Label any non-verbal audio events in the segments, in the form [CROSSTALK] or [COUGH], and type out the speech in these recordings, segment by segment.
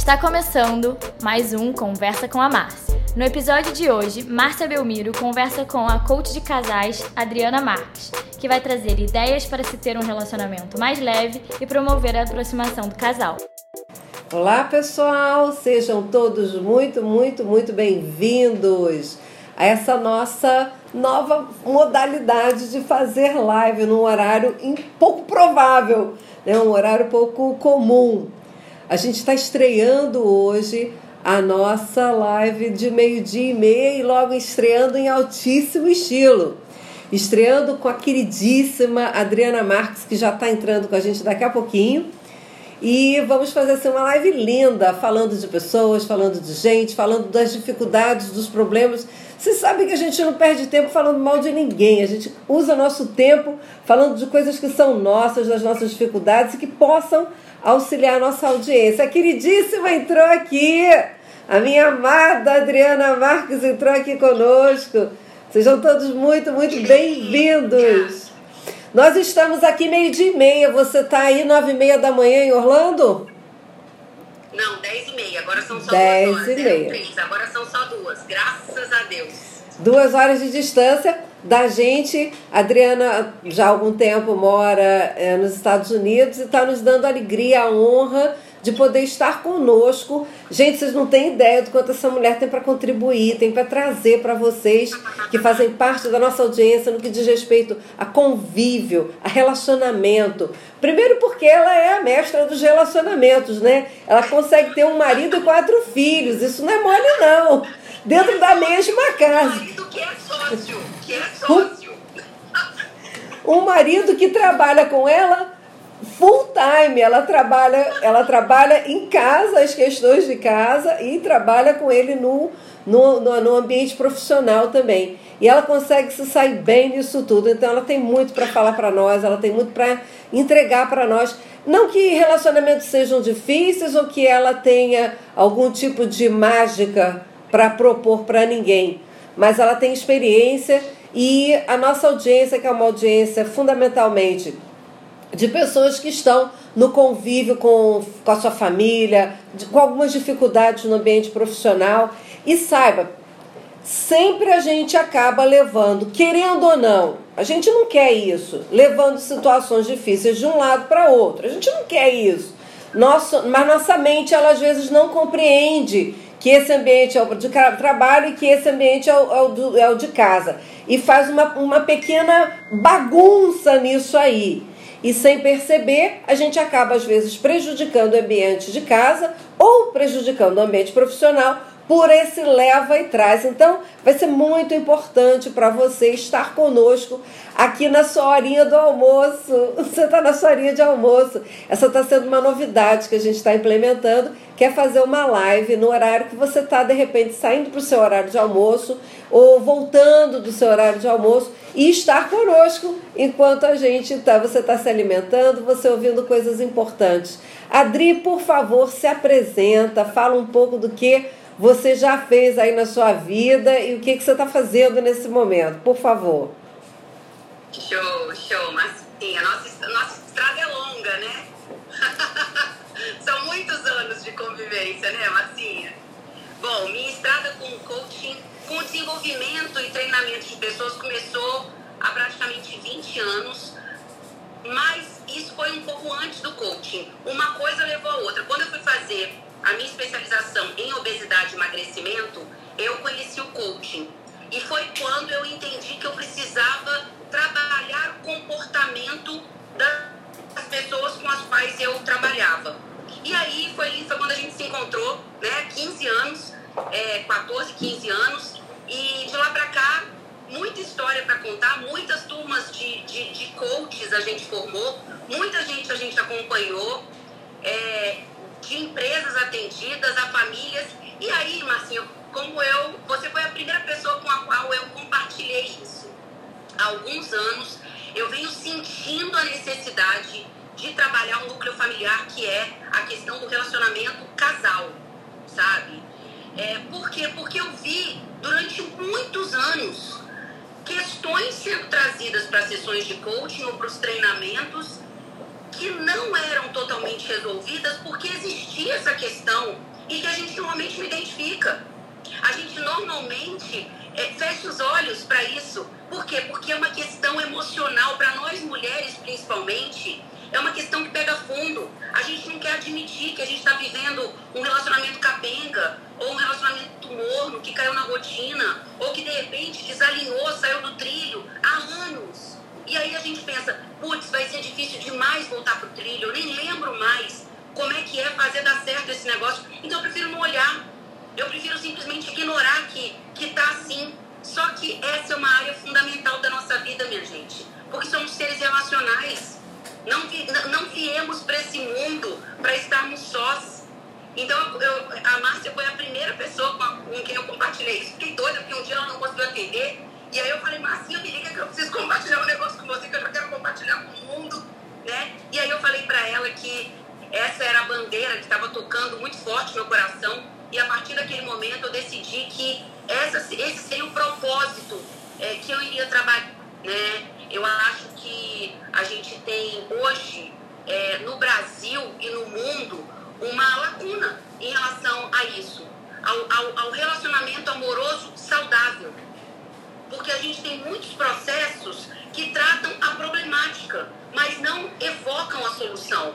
Está começando mais um Conversa com a Márcia. No episódio de hoje, Márcia Belmiro conversa com a coach de casais Adriana Marques, que vai trazer ideias para se ter um relacionamento mais leve e promover a aproximação do casal. Olá, pessoal! Sejam todos muito, muito, muito bem-vindos a essa nossa nova modalidade de fazer live num horário pouco provável, né? um horário pouco comum. A gente está estreando hoje a nossa live de meio-dia e meia e logo estreando em altíssimo estilo. Estreando com a queridíssima Adriana Marques, que já está entrando com a gente daqui a pouquinho. E vamos fazer assim, uma live linda, falando de pessoas, falando de gente, falando das dificuldades, dos problemas. Você sabe que a gente não perde tempo falando mal de ninguém. A gente usa nosso tempo falando de coisas que são nossas, das nossas dificuldades e que possam auxiliar a nossa audiência. A queridíssima entrou aqui. A minha amada Adriana Marques entrou aqui conosco. Sejam todos muito, muito bem-vindos. Nós estamos aqui meio dia e meia. Você está aí nove e meia da manhã em Orlando? Não, dez e meia. Agora são só dez duas horas. E meia. Três. Agora são só duas. Graças a Deus. Duas horas de distância da gente. A Adriana já há algum tempo mora é, nos Estados Unidos e está nos dando alegria, a honra de poder estar conosco. Gente, vocês não têm ideia do quanto essa mulher tem para contribuir, tem para trazer para vocês que fazem parte da nossa audiência no que diz respeito a convívio, a relacionamento. Primeiro porque ela é a mestra dos relacionamentos, né? Ela consegue ter um marido e quatro filhos. Isso não é mole não. Dentro da mesma casa. Um marido que é sócio, que é sócio. Um marido que trabalha com ela full time. Ela trabalha, ela trabalha em casa, as questões de casa, e trabalha com ele no, no, no, no ambiente profissional também. E ela consegue se sair bem nisso tudo. Então ela tem muito para falar para nós, ela tem muito para entregar para nós. Não que relacionamentos sejam difíceis ou que ela tenha algum tipo de mágica para propor para ninguém, mas ela tem experiência e a nossa audiência, que é uma audiência fundamentalmente de pessoas que estão no convívio com, com a sua família, de, com algumas dificuldades no ambiente profissional. E saiba, sempre a gente acaba levando, querendo ou não, a gente não quer isso, levando situações difíceis de um lado para outro. A gente não quer isso. Nosso, mas nossa mente, ela às vezes não compreende que esse ambiente é o de trabalho e que esse ambiente é o, é o, do, é o de casa. E faz uma, uma pequena bagunça nisso aí. E sem perceber, a gente acaba às vezes prejudicando o ambiente de casa ou prejudicando o ambiente profissional por esse leva e traz. Então, vai ser muito importante para você estar conosco aqui na sua horinha do almoço. [LAUGHS] Você está na sua horinha de almoço. Essa está sendo uma novidade que a gente está implementando, que é fazer uma live no horário que você está, de repente, saindo para o seu horário de almoço ou voltando do seu horário de almoço e estar conosco enquanto a gente tá, você está se alimentando, você ouvindo coisas importantes. Adri, por favor, se apresenta, fala um pouco do que você já fez aí na sua vida e o que, que você está fazendo nesse momento, por favor. Show, show. Mas sim, a nossa, a nossa estrada é longa, né? [LAUGHS] São muitos anos de convivência, né, Marcinha? Bom, minha estrada com coaching, com desenvolvimento e treinamento de pessoas começou há praticamente 20 anos, mas isso foi um pouco antes do coaching. Uma coisa levou a outra. Quando eu fui fazer a minha especialização em obesidade e emagrecimento, eu conheci o coaching. E foi quando eu entendi que eu precisava trabalhar o comportamento das pessoas com as quais eu trabalhava. E aí foi, foi quando a gente se encontrou, né? 15 anos, é, 14, 15 anos. E de lá pra cá, muita história para contar, muitas turmas de, de, de coaches a gente formou, muita gente a gente acompanhou. É, de empresas atendidas, a famílias. E aí, Marcinho, como eu, você foi a primeira pessoa com a qual eu compartilhei isso. Há alguns anos, eu venho sentindo a necessidade de trabalhar um núcleo familiar, que é a questão do relacionamento casal, sabe? É, por quê? Porque eu vi durante muitos anos questões sendo trazidas para sessões de coaching ou para os treinamentos que não eram totalmente resolvidas porque existia essa questão e que a gente normalmente não identifica. A gente normalmente é, fecha os olhos para isso. Por quê? Porque é uma questão emocional, para nós mulheres principalmente, é uma questão que pega fundo. A gente não quer admitir que a gente está vivendo um relacionamento capenga, ou um relacionamento morno, que caiu na rotina, ou que de repente desalinhou, saiu do trilho há anos. E aí a gente pensa, putz, vai ser difícil demais voltar pro trilho, eu nem lembro mais como é que é fazer dar certo esse negócio. Então eu prefiro não olhar. Eu prefiro simplesmente ignorar que, que tá assim. Só que essa é uma área fundamental da nossa vida, minha gente. Porque somos seres relacionais. Não, não viemos para esse mundo para estarmos sós. Então, eu, a Márcia foi a primeira pessoa com, com, quem eu compartilhei isso. Fiquei doida, porque um dia ela não conseguiu atender. E aí eu falei, Márcia, me liga que eu preciso compartilhar um negócio com você, que eu já quero compartilhar com o mundo. Né? E aí eu falei para ela que essa era a bandeira que estava tocando muito forte no meu coração. E a partir daquele momento eu decidi que essa, esse seria o propósito é, que eu iria trabalhar. Né? Eu acho que a gente tem hoje, é, no Brasil e no mundo, uma lacuna em relação a isso, ao, ao, ao relacionamento amoroso saudável. Porque a gente tem muitos processos que tratam a problemática, mas não evocam a solução.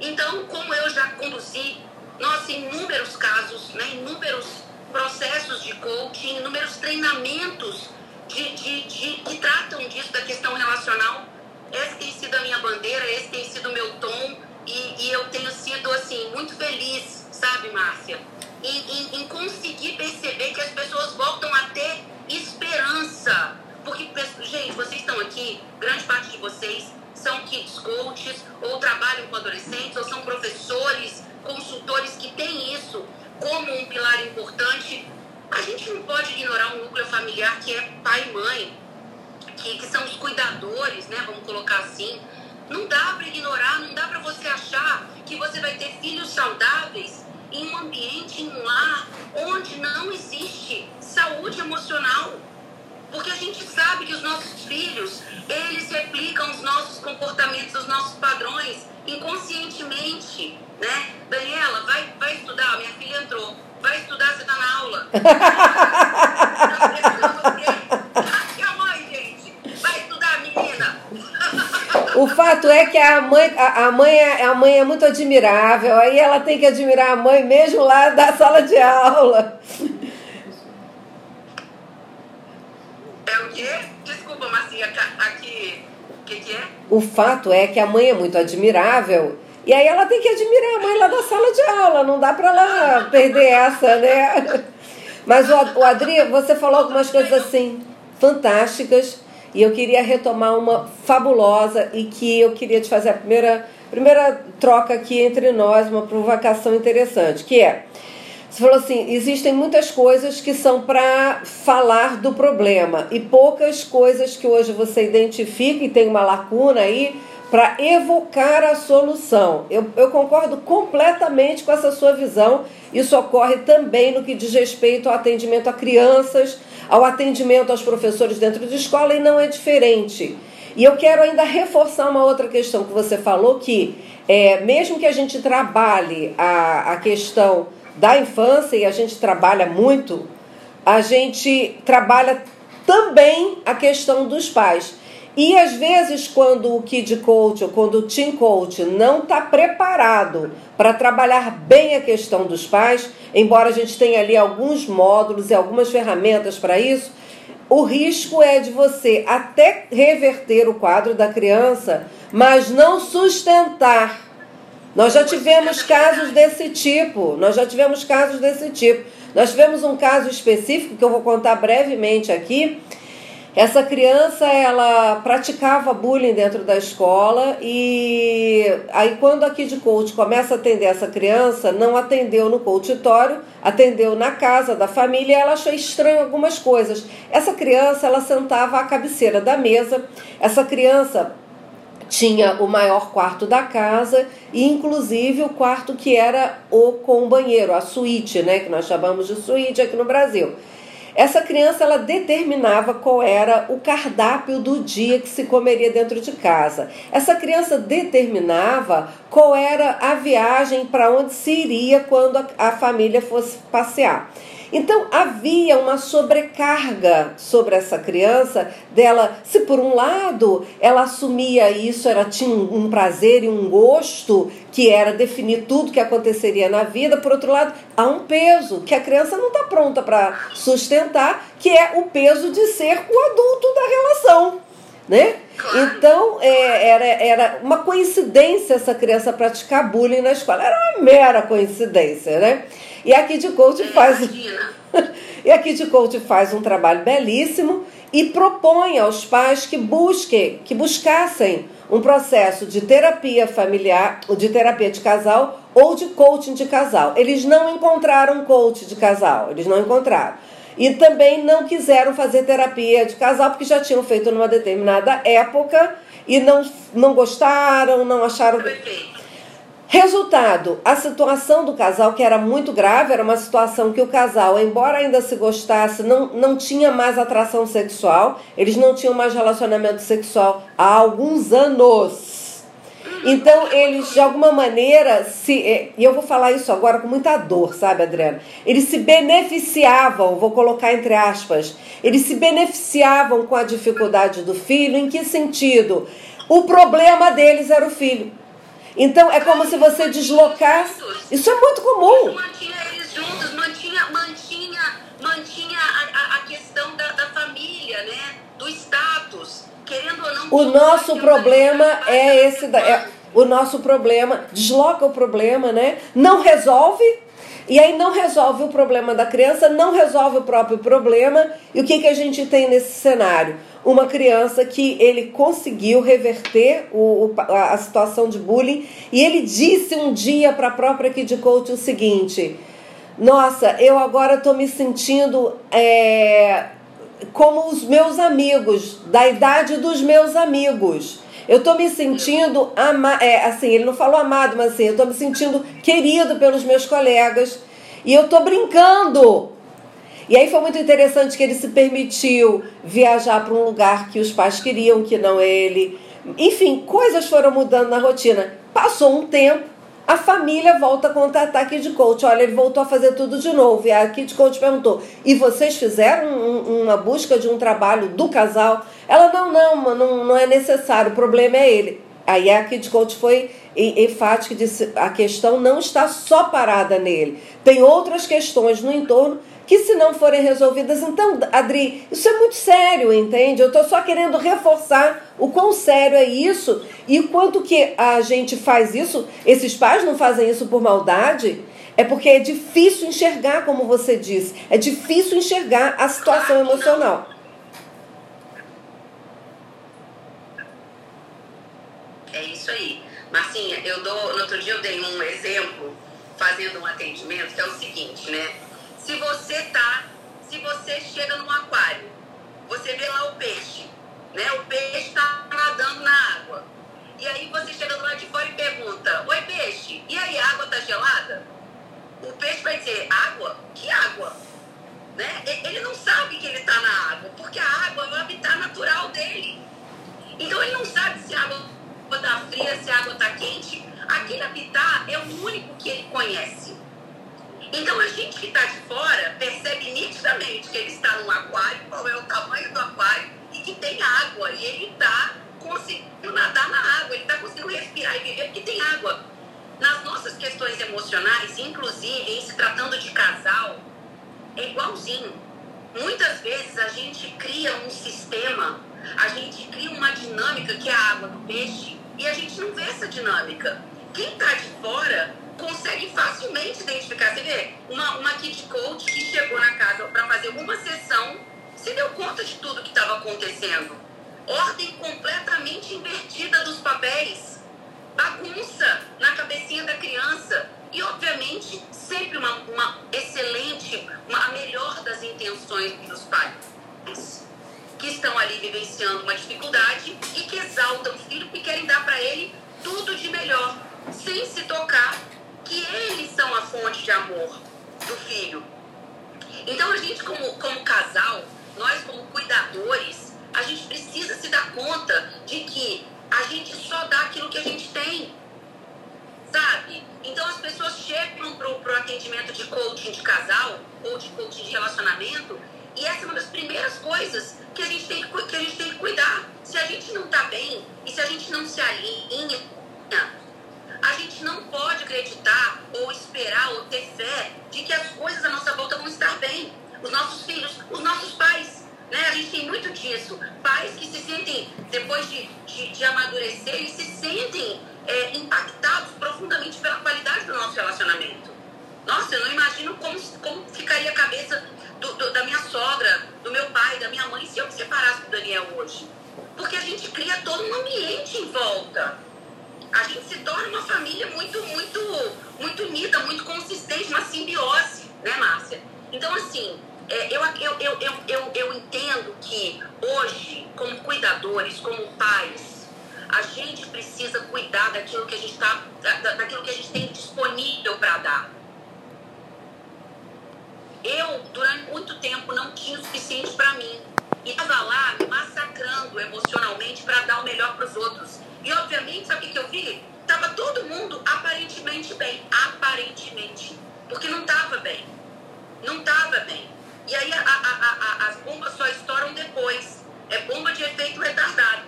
Então, como eu já conduzi, nossa, inúmeros casos, né, inúmeros processos de coaching, inúmeros treinamentos de, de, de, que tratam disso, da questão relacional. Essa tem sido a minha bandeira, esse tem sido o meu tom, e, e eu tenho sido, assim, muito feliz, sabe, Márcia, em, em, em conseguir perceber que as pessoas voltam a ter esperança. Porque, gente, vocês estão aqui, grande parte de vocês são kids coaches, ou trabalham com adolescentes, ou são professores, consultores que têm isso como um pilar importante a gente não pode ignorar um núcleo familiar que é pai e mãe, que, que são os cuidadores, né? Vamos colocar assim. Não dá para ignorar, não dá para você achar que você vai ter filhos saudáveis em um ambiente, em um lar, onde não existe saúde emocional. Porque a gente sabe que os nossos filhos, eles replicam os nossos comportamentos, os nossos padrões inconscientemente, né? Daniela, vai, vai estudar, minha filha entrou vai estudar, você tá na aula. [LAUGHS] a mãe, gente. Vai estudar, menina. O fato é que a mãe, a, a, mãe é, a mãe é muito admirável, aí ela tem que admirar a mãe mesmo lá da sala de aula. É o quê? Desculpa, Marcinha, aqui. O que, que é? O fato é que a mãe é muito admirável e aí ela tem que admirar a mãe lá da sala de aula, não dá para ela perder essa, né? Mas o, o Adri, você falou algumas coisas assim fantásticas e eu queria retomar uma fabulosa e que eu queria te fazer a primeira, primeira troca aqui entre nós, uma provocação interessante, que é você falou assim: existem muitas coisas que são para falar do problema e poucas coisas que hoje você identifica e tem uma lacuna aí para evocar a solução. Eu, eu concordo completamente com essa sua visão. Isso ocorre também no que diz respeito ao atendimento a crianças, ao atendimento aos professores dentro de escola, e não é diferente. E eu quero ainda reforçar uma outra questão que você falou, que é, mesmo que a gente trabalhe a, a questão da infância, e a gente trabalha muito, a gente trabalha também a questão dos pais. E às vezes, quando o Kid Coach ou quando o Team Coach não está preparado para trabalhar bem a questão dos pais, embora a gente tenha ali alguns módulos e algumas ferramentas para isso, o risco é de você até reverter o quadro da criança, mas não sustentar. Nós já tivemos casos desse tipo. Nós já tivemos casos desse tipo. Nós tivemos um caso específico que eu vou contar brevemente aqui essa criança, ela praticava bullying dentro da escola e aí quando a Kid Coach começa a atender essa criança, não atendeu no coachitório, atendeu na casa da família ela achou estranho algumas coisas. Essa criança, ela sentava à cabeceira da mesa, essa criança tinha o maior quarto da casa e inclusive o quarto que era o com banheiro, a suíte, né, que nós chamamos de suíte aqui no Brasil. Essa criança ela determinava qual era o cardápio do dia que se comeria dentro de casa. Essa criança determinava qual era a viagem para onde se iria quando a, a família fosse passear. Então havia uma sobrecarga sobre essa criança dela, se por um lado ela assumia isso, ela tinha um prazer e um gosto que era definir tudo que aconteceria na vida, por outro lado, há um peso que a criança não está pronta para sustentar, que é o peso de ser o adulto da relação. Né? Então é, era, era uma coincidência essa criança praticar bullying na escola, era uma mera coincidência, né? E a Kid Coach faz. [LAUGHS] e a Kid Coach faz um trabalho belíssimo e propõe aos pais que busquem, que buscassem um processo de terapia familiar, de terapia de casal ou de coaching de casal. Eles não encontraram coach de casal, eles não encontraram. E também não quiseram fazer terapia de casal porque já tinham feito numa determinada época e não, não gostaram, não acharam. Resultado: a situação do casal, que era muito grave, era uma situação que o casal, embora ainda se gostasse, não, não tinha mais atração sexual, eles não tinham mais relacionamento sexual há alguns anos. Então, eles, de alguma maneira, se. Eh, e eu vou falar isso agora com muita dor, sabe, Adriana? Eles se beneficiavam, vou colocar entre aspas, eles se beneficiavam com a dificuldade do filho, em que sentido? O problema deles era o filho. Então é como se você deslocasse. Isso é muito comum. Mantinha eles juntos, mantinha, mantinha, mantinha a, a, questão da, da família, né? Do status. Querendo ou não. O nosso problema é esse. Da, é, o nosso problema desloca o problema, né? Não resolve. E aí não resolve o problema da criança, não resolve o próprio problema. E o que, que a gente tem nesse cenário? Uma criança que ele conseguiu reverter o, a situação de bullying e ele disse um dia para a própria Kid Coach o seguinte: Nossa, eu agora estou me sentindo é, como os meus amigos, da idade dos meus amigos. Eu estou me sentindo ama é, assim, ele não falou amado, mas assim, eu estou me sentindo querido pelos meus colegas e eu estou brincando e aí foi muito interessante que ele se permitiu viajar para um lugar que os pais queriam, que não ele. Enfim, coisas foram mudando na rotina. Passou um tempo, a família volta a contatar a Kid Coach. Olha, ele voltou a fazer tudo de novo. E a Kid Coach perguntou: e vocês fizeram um, uma busca de um trabalho do casal? Ela: não, não, não, não é necessário, o problema é ele. Aí a Kid Coach foi enfática e disse: a questão não está só parada nele, tem outras questões no entorno que se não forem resolvidas, então, Adri, isso é muito sério, entende? Eu estou só querendo reforçar o quão sério é isso e quanto que a gente faz isso, esses pais não fazem isso por maldade, é porque é difícil enxergar, como você disse, é difícil enxergar a situação emocional. É isso aí. Marcinha, eu dou, no outro dia eu dei um exemplo fazendo um atendimento, que é o seguinte, né? Se você tá, se você chega num aquário, você vê lá o peixe, né? O peixe está nadando na água. E aí você chega do lado de fora e pergunta: Oi, peixe, e aí a água tá gelada? O peixe vai dizer: Água? Que água? Né? Ele não sabe que ele está na água, porque a água é o habitat natural dele. Então ele não sabe se a água está fria, se a água está quente. Aquele habitat é o único que ele conhece. Então a gente que está de fora percebe nitidamente que ele está num aquário, qual é o tamanho do aquário e que tem água. E ele está conseguindo nadar na água, ele está conseguindo respirar e viver porque tem água. Nas nossas questões emocionais, inclusive em se tratando de casal, é igualzinho. Muitas vezes a gente cria um sistema, a gente cria uma dinâmica que é a água do peixe e a gente não vê essa dinâmica. Quem está de fora consegue facilmente identificar. Você vê, uma, uma kid coach que chegou na casa para fazer uma sessão, se deu conta de tudo que estava acontecendo. Ordem completamente invertida dos papéis, bagunça na cabecinha da criança. E, obviamente, sempre uma, uma excelente, uma, a melhor das intenções dos pais, que estão ali vivenciando uma dificuldade e que exaltam o filho e querem dar para ele tudo de melhor, sem se tocar que eles são a fonte de amor do filho. Então a gente como, como casal, nós como cuidadores, a gente precisa se dar conta de que a gente só dá aquilo que a gente tem. Sabe? Então as pessoas chegam pro, pro atendimento de coaching de casal ou de coaching de relacionamento e essa é uma das primeiras coisas que a gente tem que, que, a gente tem que cuidar. Se a gente não está bem e se a gente não se alinha, a gente não pode acreditar ou esperar ou ter fé de que as coisas à nossa volta vão estar bem. Os nossos filhos, os nossos pais, né? A gente tem muito disso. Pais que se sentem, depois de, de, de amadurecer, eles se sentem é, impactados profundamente pela qualidade do nosso relacionamento. Nossa, eu não imagino como, como ficaria a cabeça do, do, da minha sogra, do meu pai, da minha mãe, se eu me separasse do Daniel hoje. Porque a gente cria todo um ambiente em volta. A gente se torna uma família muito, muito, muito unida, muito consistente, uma simbiose, né, Márcia? Então, assim, é, eu, eu, eu, eu, eu, entendo que hoje, como cuidadores, como pais, a gente precisa cuidar daquilo que a gente tá, da, daquilo que a gente tem disponível para dar. Eu, durante muito tempo, não tinha o suficiente para mim. E estava lá me massacrando emocionalmente para dar o melhor para os outros. E, obviamente, sabe o que eu vi? Tava todo mundo aparentemente bem. Aparentemente. Porque não estava bem. Não estava bem. E aí a, a, a, as bombas só estouram depois. É bomba de efeito retardado.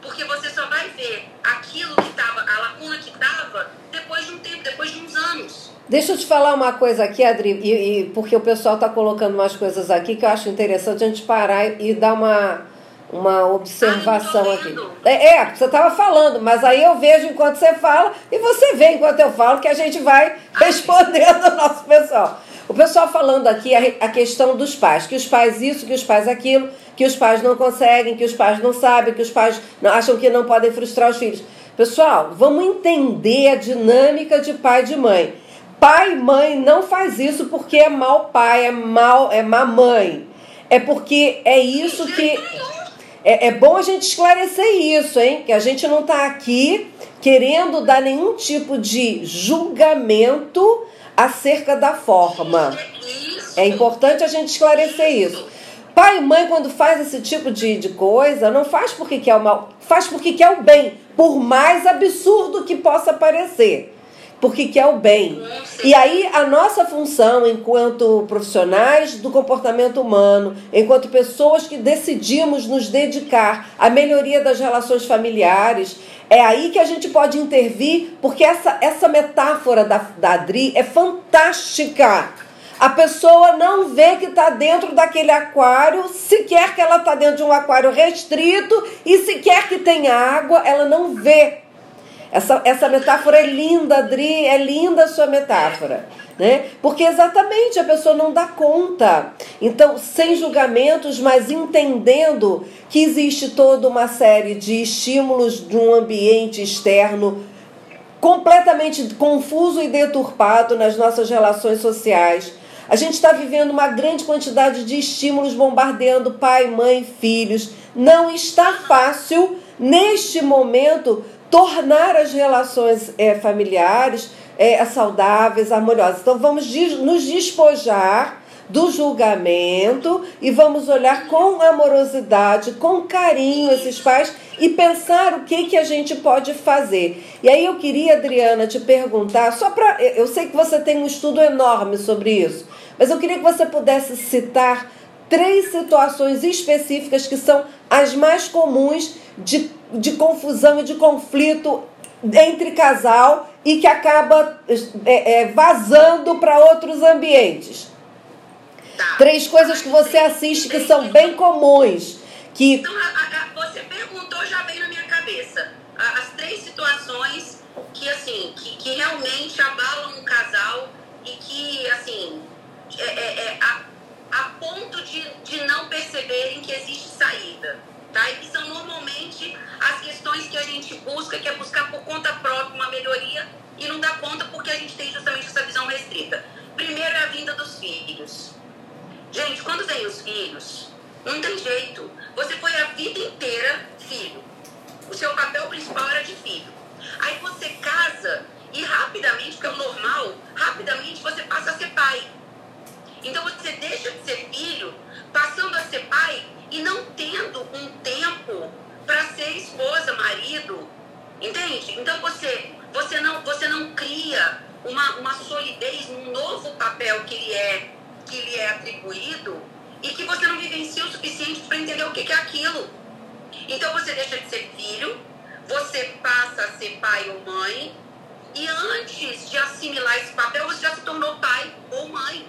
Porque você só vai ver aquilo que estava, a lacuna que estava, depois de um tempo, depois de uns anos. Deixa eu te falar uma coisa aqui, Adri, e, e porque o pessoal está colocando umas coisas aqui que eu acho interessante a gente parar e dar uma, uma observação aqui. É, é você estava falando, mas aí eu vejo enquanto você fala e você vê enquanto eu falo que a gente vai [LAUGHS] respondendo ao nosso pessoal. O pessoal falando aqui a, a questão dos pais, que os pais isso, que os pais aquilo, que os pais não conseguem, que os pais não sabem, que os pais não, acham que não podem frustrar os filhos. Pessoal, vamos entender a dinâmica de pai e de mãe. Pai e mãe não faz isso porque é mau pai, é mal, é má mãe. É porque é isso que é, é bom a gente esclarecer isso, hein? Que a gente não está aqui querendo dar nenhum tipo de julgamento acerca da forma. É importante a gente esclarecer isso. Pai e mãe, quando faz esse tipo de, de coisa, não faz porque quer o mal, faz porque quer o bem, por mais absurdo que possa parecer porque quer o bem. E aí a nossa função enquanto profissionais do comportamento humano, enquanto pessoas que decidimos nos dedicar à melhoria das relações familiares, é aí que a gente pode intervir, porque essa, essa metáfora da, da Adri é fantástica. A pessoa não vê que está dentro daquele aquário, sequer que ela está dentro de um aquário restrito e sequer que tem água, ela não vê essa, essa metáfora é linda, Adri, é linda a sua metáfora. Né? Porque exatamente a pessoa não dá conta. Então, sem julgamentos, mas entendendo que existe toda uma série de estímulos de um ambiente externo completamente confuso e deturpado nas nossas relações sociais. A gente está vivendo uma grande quantidade de estímulos bombardeando pai, mãe, filhos. Não está fácil, neste momento, tornar as relações é, familiares é, saudáveis, harmoniosas. Então vamos nos despojar do julgamento e vamos olhar com amorosidade, com carinho esses pais e pensar o que, que a gente pode fazer. E aí eu queria, Adriana, te perguntar, só para. Eu sei que você tem um estudo enorme sobre isso, mas eu queria que você pudesse citar três situações específicas que são as mais comuns de de confusão e de conflito entre casal e que acaba é, é, vazando para outros ambientes. Tá. Três coisas que você assiste que são bem comuns. Que... Então, a, a, você perguntou, já veio na minha cabeça. As três situações que, assim, que, que realmente abalam um casal e que, assim, é, é, é a, a ponto de, de não perceberem que existe saída tá? E que são normalmente as questões que a gente busca, que é buscar por conta própria uma melhoria e não dá conta porque a gente tem justamente essa visão restrita. Primeiro é a vinda dos filhos. Gente, quando vem os filhos, não tem jeito. Você foi a vida inteira filho. O seu papel principal era de filho. Aí você casa e rapidamente, porque é o normal, rapidamente você passa a ser pai. Então você deixa de ser filho, passando a ser pai e não tendo um tempo para ser esposa, marido. Entende? Então você, você, não, você não cria uma, uma solidez num novo papel que ele é, que lhe é atribuído e que você não vivencia o suficiente para entender o que, que é aquilo. Então você deixa de ser filho, você passa a ser pai ou mãe, e antes de assimilar esse papel, você já se tornou pai ou mãe.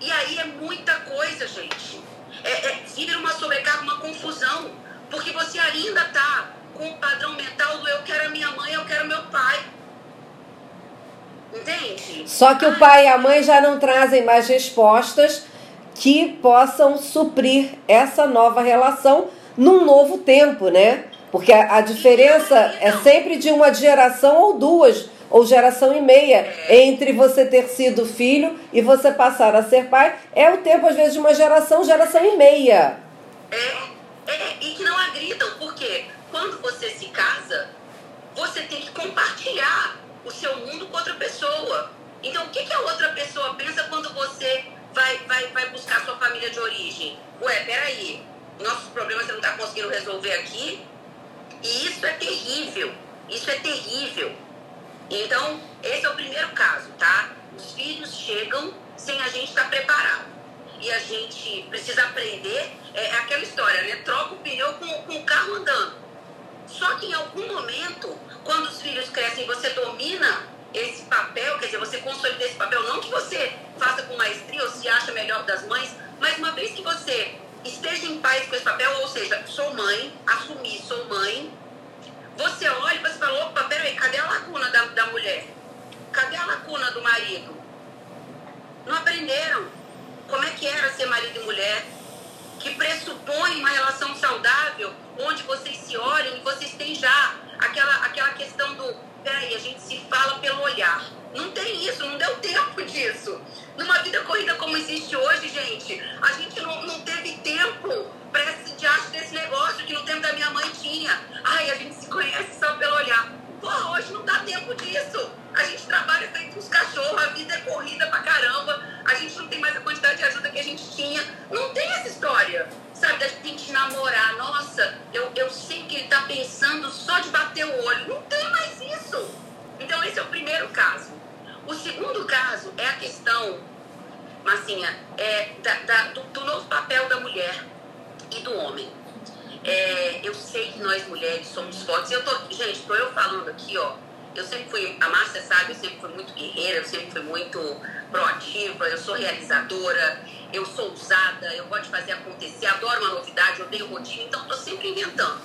E aí é muita coisa, gente. É, é, vira uma sobrecarga, uma confusão. Porque você ainda está com o padrão mental do eu quero a minha mãe, eu quero meu pai. Entende? Só que o pai e a mãe já não trazem mais respostas que possam suprir essa nova relação num novo tempo, né? Porque a, a diferença é sempre de uma geração ou duas, ou geração e meia, entre você ter sido filho e você passar a ser pai. É o tempo, às vezes, de uma geração, geração e meia. É, é e que não agridam, porque quando você se casa, você tem que compartilhar o seu mundo com outra pessoa. Então, o que, que a outra pessoa pensa quando você vai, vai, vai buscar sua família de origem? Ué, peraí, nossos problemas você não está conseguindo resolver aqui? E isso é terrível. Isso é terrível. Então, esse é o primeiro caso, tá? Os filhos chegam sem a gente estar tá preparado. E a gente precisa aprender. É, é aquela história, né? Troca o pneu com, com o carro andando. Só que em algum momento, quando os filhos crescem, você domina esse papel, quer dizer, você consolida esse papel, não que você faça com maestria ou se acha melhor das mães, mas uma vez que você esteja em paz com esse papel, ou seja, sou mãe, assumi, sou mãe. Você olha e você fala, opa, peraí, cadê a lacuna da, da mulher? Cadê a lacuna do marido? Não aprenderam como é que era ser marido e mulher, que pressupõe uma relação saudável, onde vocês se olham e vocês têm já aquela, aquela questão do, peraí, a gente se fala pelo olhar. Não tem isso, não deu [LAUGHS] tempo disso. Numa vida corrida como existe hoje, gente, a gente não, não teve tempo diacho desse negócio que no tempo da minha mãe tinha. Ai, a gente se conhece só pelo olhar. Porra, hoje não dá tempo disso. A gente trabalha feito uns cachorros, a vida é corrida pra caramba. A gente não tem mais a quantidade de ajuda que a gente tinha. Não tem essa história, sabe, da gente namorar. Nossa, eu, eu sei que ele tá pensando só de bater o olho. Não tem mais isso. Então, esse é o primeiro caso. O segundo caso é a questão, Massinha, é da, da, do, do, novo papel da mulher e do homem. É, eu sei que nós mulheres somos fortes. Eu tô, gente, estou eu falando aqui, ó. Eu sempre fui, a Márcia sabe, eu sempre fui muito guerreira, eu sempre fui muito proativa, eu sou realizadora, eu sou ousada, eu gosto de fazer acontecer, adoro uma novidade, eu odeio rotina, então estou sempre inventando.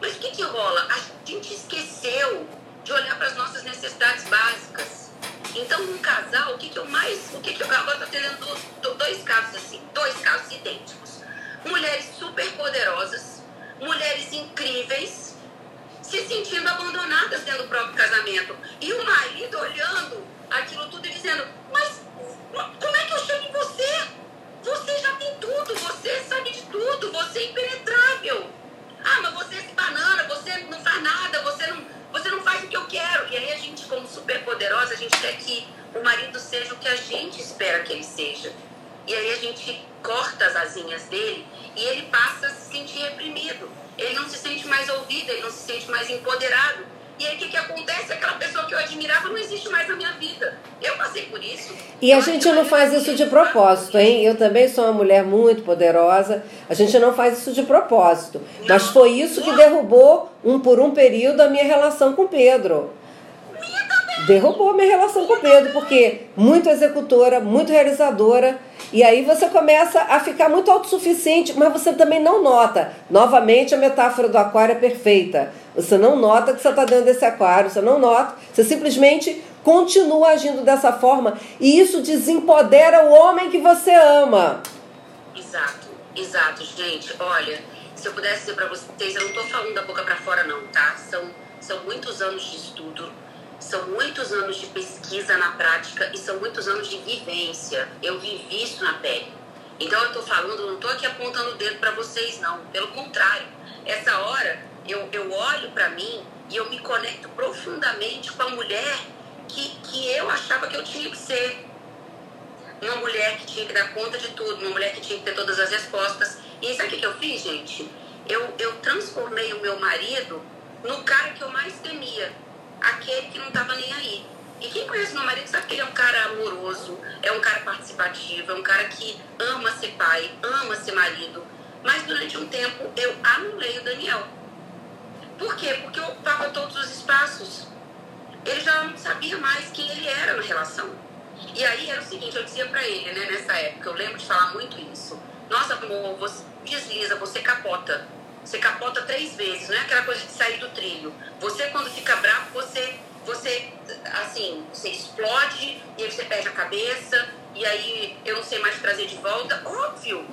Mas o que que rola? A gente esqueceu de olhar para as nossas necessidades básicas. Então, um casal, o que, que eu mais. O que, que eu. Agora estou tendo dois casos assim, dois casos idênticos. Mulheres super poderosas, mulheres incríveis, se sentindo abandonadas dentro do próprio casamento. E o marido olhando aquilo tudo e dizendo: Mas como é que eu chego em você? Você já tem tudo, você sabe de tudo, você é impenetrável. Ah, mas você é esse banana, você não faz nada, você não você não faz o que eu quero. E aí a gente, como super poderosa, a gente quer que o marido seja o que a gente espera que ele seja. E aí a gente corta as asinhas dele e ele passa a se sentir reprimido. Ele não se sente mais ouvido, ele não se sente mais empoderado. E aí o que, que acontece? Aquela pessoa que eu admirava não existe mais na minha vida. Eu passei por isso. E a gente não faz isso de propósito, hein? Eu também sou uma mulher muito poderosa. A gente não faz isso de propósito. Não. Mas foi isso que derrubou, um por um período, a minha relação com Pedro. Derrubou a minha relação com Pedro, porque muito executora, muito realizadora. E aí você começa a ficar muito autossuficiente, mas você também não nota. Novamente, a metáfora do aquário é perfeita você não nota que você está dentro desse aquário, você não nota, você simplesmente continua agindo dessa forma e isso desempodera o homem que você ama. Exato, exato, gente. Olha, se eu pudesse dizer para vocês, eu não estou falando da boca para fora, não, tá? São, são muitos anos de estudo, são muitos anos de pesquisa na prática e são muitos anos de vivência. Eu vivi isso na pele. Então eu estou falando, não estou aqui apontando o dedo para vocês, não. Pelo contrário, essa hora eu, eu olho para mim e eu me conecto profundamente com a mulher que, que eu achava que eu tinha que ser. uma mulher que tinha que dar conta de tudo, uma mulher que tinha que ter todas as respostas. E sabe o que eu fiz, gente? Eu, eu transformei o meu marido no cara que eu mais temia, aquele que não estava nem aí. E quem conhece meu marido sabe que ele é um cara amoroso, é um cara participativo, é um cara que ama ser pai, ama ser marido. Mas durante um tempo eu anulei o Daniel. Por quê? Porque eu ocupava todos os espaços. Ele já não sabia mais quem ele era na relação. E aí era o seguinte, eu dizia para ele, né, nessa época, eu lembro de falar muito isso. Nossa, amor, você desliza, você capota. Você capota três vezes, não é aquela coisa de sair do trilho. Você, quando fica bravo, você, assim, você explode e aí você perde a cabeça, e aí eu não sei mais trazer de volta. Óbvio,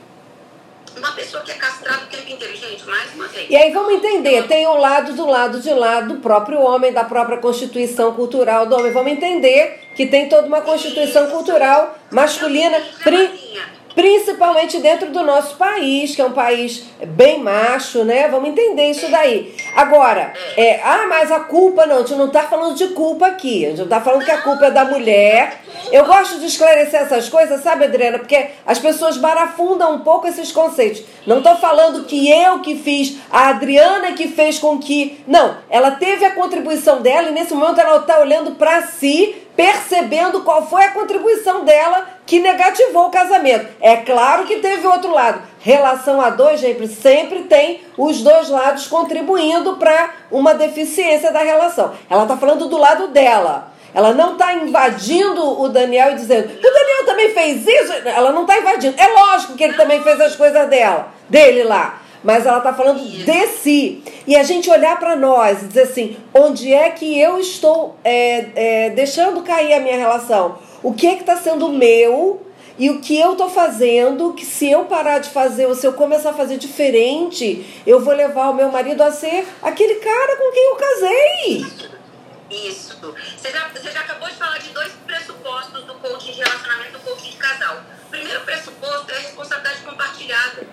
uma pessoa que é castrada o tempo inteiro, gente, mais uma vez. E aí vamos entender, tem um lado do lado de lá do próprio homem, da própria constituição cultural do homem. Vamos entender que tem toda uma constituição Isso. cultural masculina. Principalmente dentro do nosso país, que é um país bem macho, né? Vamos entender isso daí. Agora, é, ah, mas a culpa não, a gente não está falando de culpa aqui, a gente não está falando que a culpa é da mulher. Eu gosto de esclarecer essas coisas, sabe, Adriana? Porque as pessoas barafundam um pouco esses conceitos. Não estou falando que eu que fiz, a Adriana que fez com que. Não, ela teve a contribuição dela e nesse momento ela está olhando para si percebendo qual foi a contribuição dela que negativou o casamento. É claro que teve outro lado. Relação a dois, gente, sempre tem os dois lados contribuindo para uma deficiência da relação. Ela está falando do lado dela. Ela não está invadindo o Daniel e dizendo, o Daniel também fez isso. Ela não está invadindo. É lógico que ele também fez as coisas dela, dele lá mas ela está falando de si. E a gente olhar para nós e dizer assim: onde é que eu estou é, é, deixando cair a minha relação? O que é que está sendo meu? E o que eu estou fazendo, que se eu parar de fazer, ou se eu começar a fazer diferente, eu vou levar o meu marido a ser aquele cara com quem eu casei. Isso. Você já, você já acabou de falar de dois pressupostos do coaching de relacionamento do coaching de casal. O primeiro pressuposto é a responsabilidade compartilhada.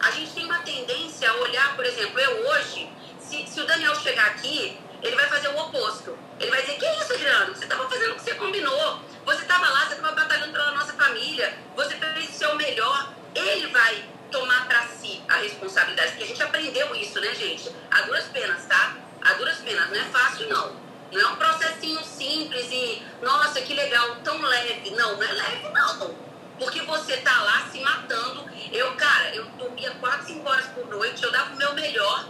A gente tem uma tendência a olhar, por exemplo, eu hoje, se, se o Daniel chegar aqui, ele vai fazer o oposto. Ele vai dizer, que isso, Adriano? Legal, tão leve. Não, não é leve, não. Porque você tá lá se matando. Eu, cara, eu dormia 4, 5 horas por noite, eu dava o meu melhor.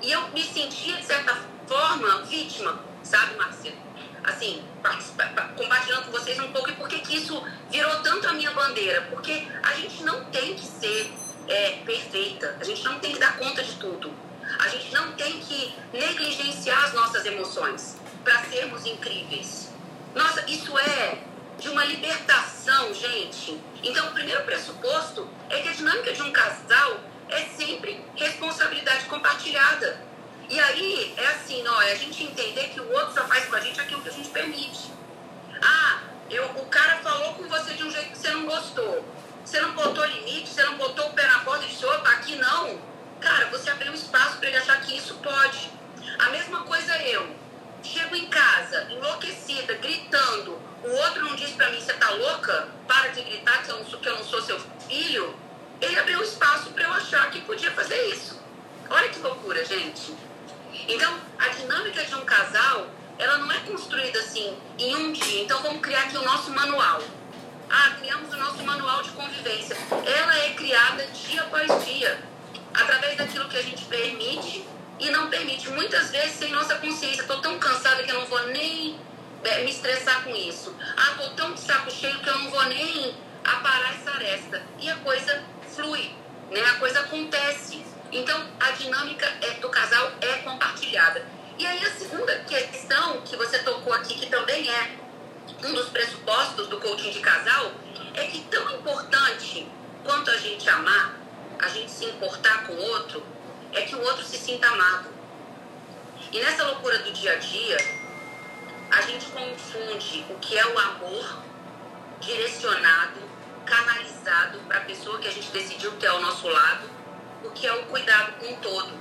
E eu me sentia, de certa forma, vítima, sabe, Márcia? Assim, compartilhando com vocês um pouco e por que isso virou tanto a minha bandeira. Porque a gente não tem que ser é, perfeita, a gente não tem que dar conta de tudo. A gente não tem que negligenciar as nossas emoções para sermos incríveis. Nossa, isso é de uma libertação, gente. Então, o primeiro pressuposto é que a dinâmica de um casal é sempre responsabilidade compartilhada. E aí é assim, não, é a gente entender que o outro só faz com a gente aquilo que a gente permite. Ah, eu, o cara falou com você de um jeito que você não gostou. Você não botou limite, você não botou o pé na porta e disse, opa, aqui não. Cara, você abriu espaço para ele achar que isso pode. A mesma coisa eu. Chego em casa, enlouquecida, gritando, o outro não diz para mim, você tá louca? Para de gritar que eu não sou, que eu não sou seu filho. Ele abriu espaço para eu achar que podia fazer isso. Olha que loucura, gente. Então, a dinâmica de um casal, ela não é construída assim em um dia. Então, vamos criar aqui o nosso manual. Ah, criamos o nosso manual de convivência. Ela é criada dia após dia, através daquilo que a gente permite e não permite. Muitas vezes, sem nossa consciência. Estou tão cansada que eu não vou nem é, me estressar com isso. Ah, tô tão de saco cheio que eu não vou nem aparar essa aresta. E a coisa flui, né? A coisa acontece. Então, a dinâmica é, do casal é compartilhada. E aí, a segunda questão que você tocou aqui, que também é um dos pressupostos do coaching de casal, é que tão importante quanto a gente amar, a gente se importar com o outro, é que o outro se sinta amado. E nessa loucura do dia a dia, a gente confunde o que é o amor direcionado, canalizado para a pessoa que a gente decidiu ter ao nosso lado, o que é o cuidado com o todo.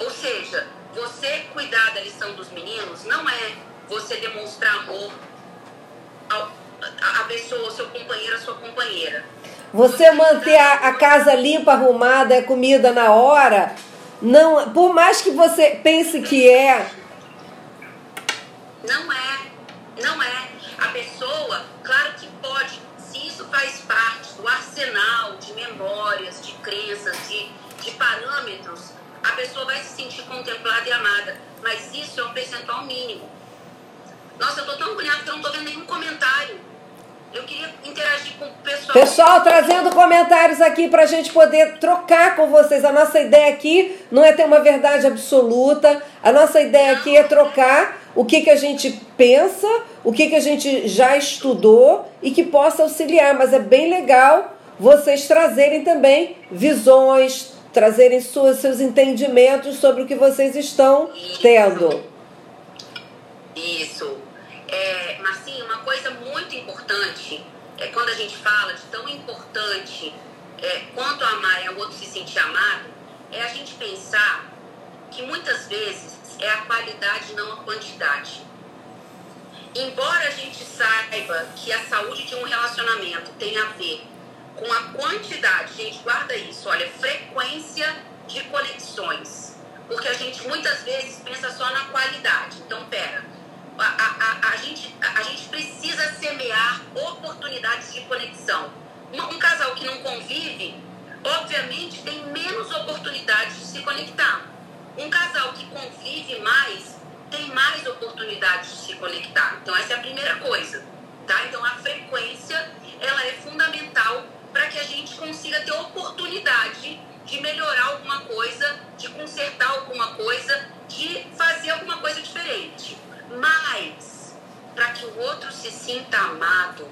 Ou seja, você cuidar da lição dos meninos não é você demonstrar amor ao, a pessoa, seu companheiro, a sua companheira. Você manter a, a casa limpa, arrumada, comida na hora, não, por mais que você pense que é. Não é, não é. A pessoa, claro que pode, se isso faz parte do arsenal de memórias, de crenças, de, de parâmetros, a pessoa vai se sentir contemplada e amada. Mas isso é um percentual mínimo. Nossa, eu tô tão agoniada que eu não tô vendo nenhum comentário. Eu queria interagir com o pessoal. Pessoal, trazendo comentários aqui para a gente poder trocar com vocês. A nossa ideia aqui não é ter uma verdade absoluta. A nossa ideia aqui é trocar o que, que a gente pensa, o que, que a gente já estudou e que possa auxiliar. Mas é bem legal vocês trazerem também visões, trazerem suas, seus entendimentos sobre o que vocês estão tendo. Isso. É, Marcinho, uma coisa muito importante é quando a gente fala de tão importante é, quanto amar é o outro se sentir amado, é a gente pensar que muitas vezes é a qualidade, não a quantidade. Embora a gente saiba que a saúde de um relacionamento tem a ver com a quantidade, gente, guarda isso, olha, frequência de conexões. Porque a gente muitas vezes pensa só na qualidade. Então, pera, a, a, a, gente, a, gente precisa semear oportunidades de conexão. Um, um casal que não convive, obviamente, tem menos oportunidades de se conectar. Um casal que convive mais tem mais oportunidades de se conectar. Então, essa é a primeira coisa. Tá? Então, a frequência ela é fundamental para que a gente consiga ter oportunidade de melhorar alguma coisa, de consertar alguma coisa, de fazer alguma coisa diferente. Mas, para que o outro se sinta amado,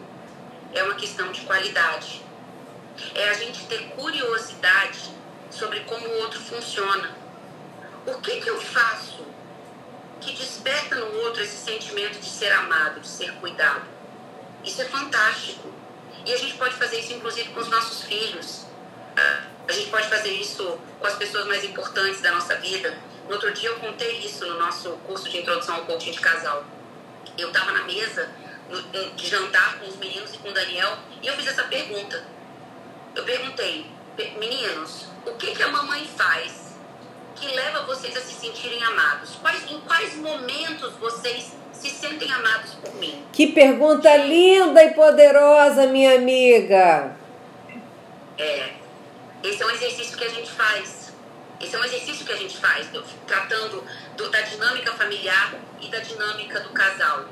é uma questão de qualidade. É a gente ter curiosidade sobre como o outro funciona. O que, que eu faço que desperta no outro esse sentimento de ser amado, de ser cuidado? Isso é fantástico. E a gente pode fazer isso, inclusive, com os nossos filhos. A gente pode fazer isso com as pessoas mais importantes da nossa vida. No outro dia eu contei isso no nosso curso de introdução ao coaching de casal. Eu estava na mesa de jantar com os meninos e com o Daniel e eu fiz essa pergunta. Eu perguntei, meninos, o que, que a mamãe faz que leva vocês a se sentirem amados? Quais, em quais momentos vocês se sentem amados por mim? Que pergunta linda e poderosa, minha amiga. É, esse é um exercício que a gente faz esse é um exercício que a gente faz, tratando do, da dinâmica familiar e da dinâmica do casal.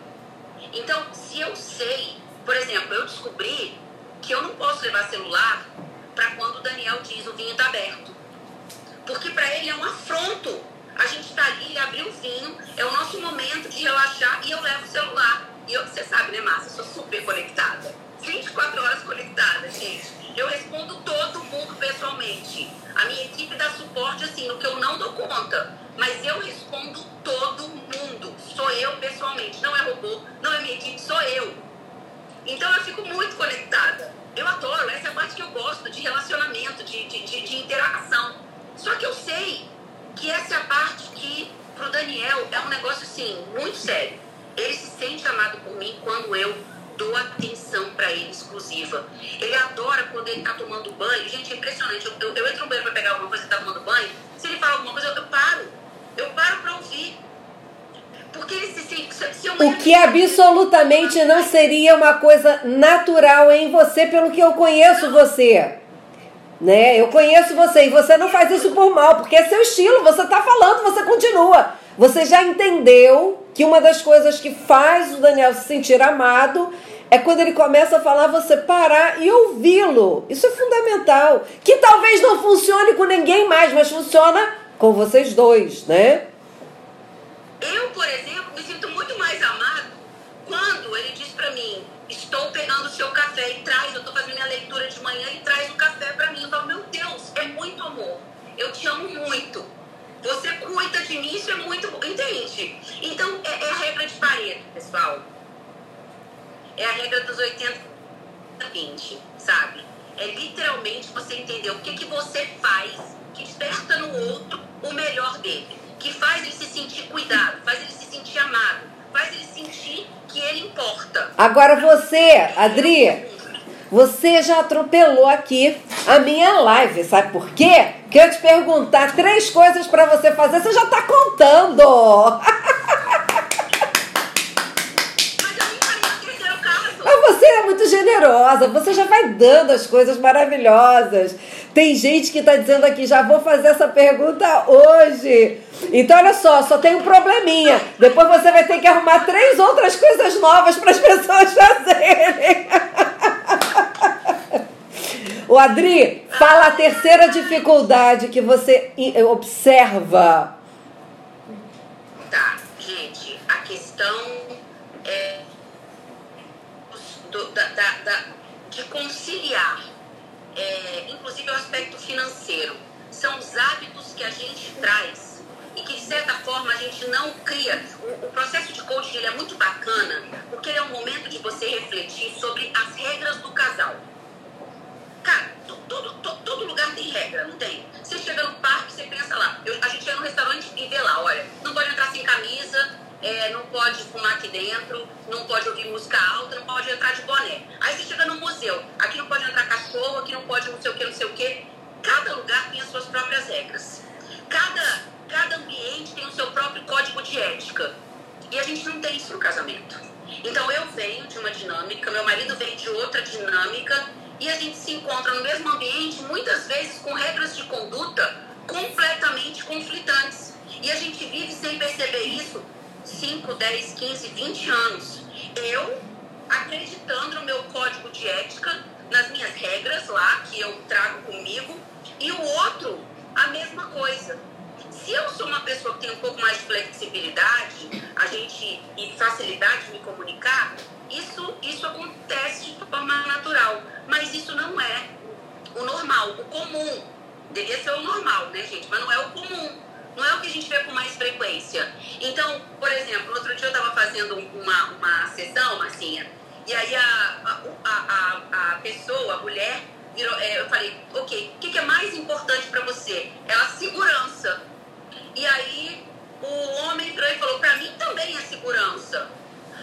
Então, se eu sei, por exemplo, eu descobri que eu não posso levar celular para quando o Daniel diz o vinho está aberto. Porque para ele é um afronto. A gente está ali, ele abriu o vinho, é o nosso momento de relaxar e eu levo o celular. E eu, você sabe, né, Márcia? Eu sou super conectada. 24 horas conectada, gente. Eu respondo todo mundo pessoalmente. A minha equipe dá suporte assim, no que eu não dou conta. Mas eu respondo todo mundo. Sou eu pessoalmente. Não é robô, não é minha equipe, sou eu. Então eu fico muito conectada. Eu adoro, essa é a parte que eu gosto de relacionamento, de, de, de, de interação. Só que eu sei que essa é a parte que, pro Daniel, é um negócio assim, muito sério. Ele se sente amado por mim quando eu dou atenção para ele exclusiva. Ele adora quando ele tá tomando banho. Gente, é impressionante. Eu, eu, eu entro no banheiro para pegar alguma coisa e tá tomando banho. Se ele fala alguma coisa, eu, eu paro. Eu paro para ouvir. Porque ele se sente. Se eu o que absolutamente não seria uma coisa natural em você, pelo que eu conheço você. Né? Eu conheço você e você não faz isso por mal, porque é seu estilo, você tá falando, você continua. Você já entendeu que uma das coisas que faz o Daniel se sentir amado é quando ele começa a falar, você parar e ouvi-lo. Isso é fundamental. Que talvez não funcione com ninguém mais, mas funciona com vocês dois, né? Eu, por exemplo, me sinto muito mais amado quando ele diz para mim: Estou pegando o seu café e traz, eu estou fazendo minha leitura de manhã e traz o café para mim. Eu falo: Meu Deus, é muito amor. Eu te amo muito. Você cuida de mim, isso é muito. Entende? Então, é, é a regra de Pareto, pessoal. É a regra dos 80 20, sabe? É literalmente você entender o que, que você faz que desperta no outro o melhor dele, que faz ele se sentir cuidado, faz ele se sentir amado, faz ele sentir que ele importa. Agora você, Adri, você já atropelou aqui a minha live, sabe por quê? Porque eu te perguntar três coisas para você fazer, você já tá contando. [LAUGHS] Mas você é muito generosa, você já vai dando as coisas maravilhosas. Tem gente que está dizendo aqui, já vou fazer essa pergunta hoje. Então, olha só, só tem um probleminha. Depois você vai ter que arrumar três outras coisas novas para as [LAUGHS] pessoas fazerem. O Adri, fala a terceira dificuldade que você observa. Tá, gente, a questão é do, da, da, da, de conciliar, é, inclusive o aspecto financeiro. São os hábitos que a gente traz e que, de certa forma, a gente não cria. O, o processo de coaching é muito bacana porque ele é um momento de você refletir sobre as regras do casal. Cara, todo, todo, todo lugar tem regra, não tem? Você chega no parque, você pensa lá. Eu, a gente chega no restaurante e vê lá, olha, não pode entrar sem camisa, é, não pode fumar aqui dentro, não pode ouvir música alta, não pode entrar de boné. Aí você chega no museu, aqui não pode entrar cachorro, aqui não pode não sei o que, não sei o que. Cada lugar tem as suas próprias regras. Cada, cada ambiente tem o seu próprio código de ética. E a gente não tem isso no casamento. Então eu venho de uma dinâmica, meu marido vem de outra dinâmica, e a gente se encontra no mesmo ambiente, muitas vezes com regras de conduta completamente conflitantes. E a gente vive sem perceber isso 5, 10, 15, 20 anos. Eu acreditando no meu código de ética, nas minhas regras lá, que eu trago comigo, e o outro, a mesma coisa. Se eu sou uma pessoa que tem um pouco mais de flexibilidade, a gente e facilidade de me comunicar, isso, isso acontece de forma natural. Mas isso não é o normal, o comum. Devia ser o normal, né, gente? Mas não é o comum. Não é o que a gente vê com mais frequência. Então, por exemplo, outro dia eu estava fazendo uma, uma sessão, Marcinha, e aí a, a, a, a pessoa, a mulher, virou, é, eu falei, ok, o que, que é mais importante para você? É a segurança. E aí o homem virou e falou, para mim também é segurança.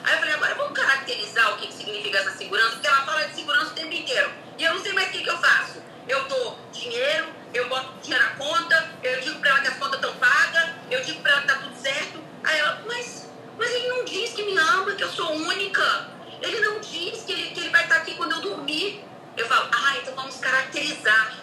Aí eu falei, agora vamos caracterizar o que, que significa essa segurança, porque ela fala de segurança o tempo inteiro. E eu não sei mais o que, que eu faço. Eu dou dinheiro, eu boto dinheiro na conta, eu digo pra ela que as contas estão pagas, eu digo pra ela que tá tudo certo. Aí ela, mas, mas ele não diz que me ama, que eu sou única. Ele não diz que ele, que ele vai estar aqui quando eu dormir. Eu falo, ah, então vamos caracterizar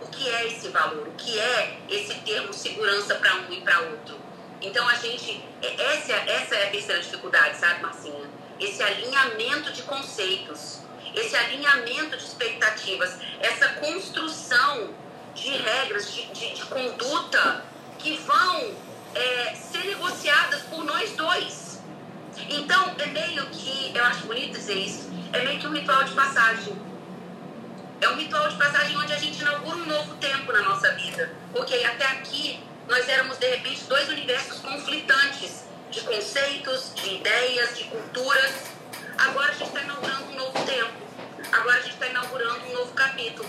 o que é esse valor, o que é esse termo segurança para um e para outro. Então a gente, é, essa, essa é a terceira dificuldade, sabe, Marcinha? Esse alinhamento de conceitos, esse alinhamento de expectativas, essa construção de regras, de, de, de conduta que vão é, ser negociadas por nós dois. Então é meio que, eu acho bonito dizer isso, é meio que um ritual de passagem. É um ritual de passagem onde a gente inaugura um novo tempo na nossa vida. Ok, até aqui nós éramos de repente dois universos conflitantes de conceitos, de ideias, de culturas. Agora a gente está inaugurando um novo tempo. Agora a gente está inaugurando um novo capítulo.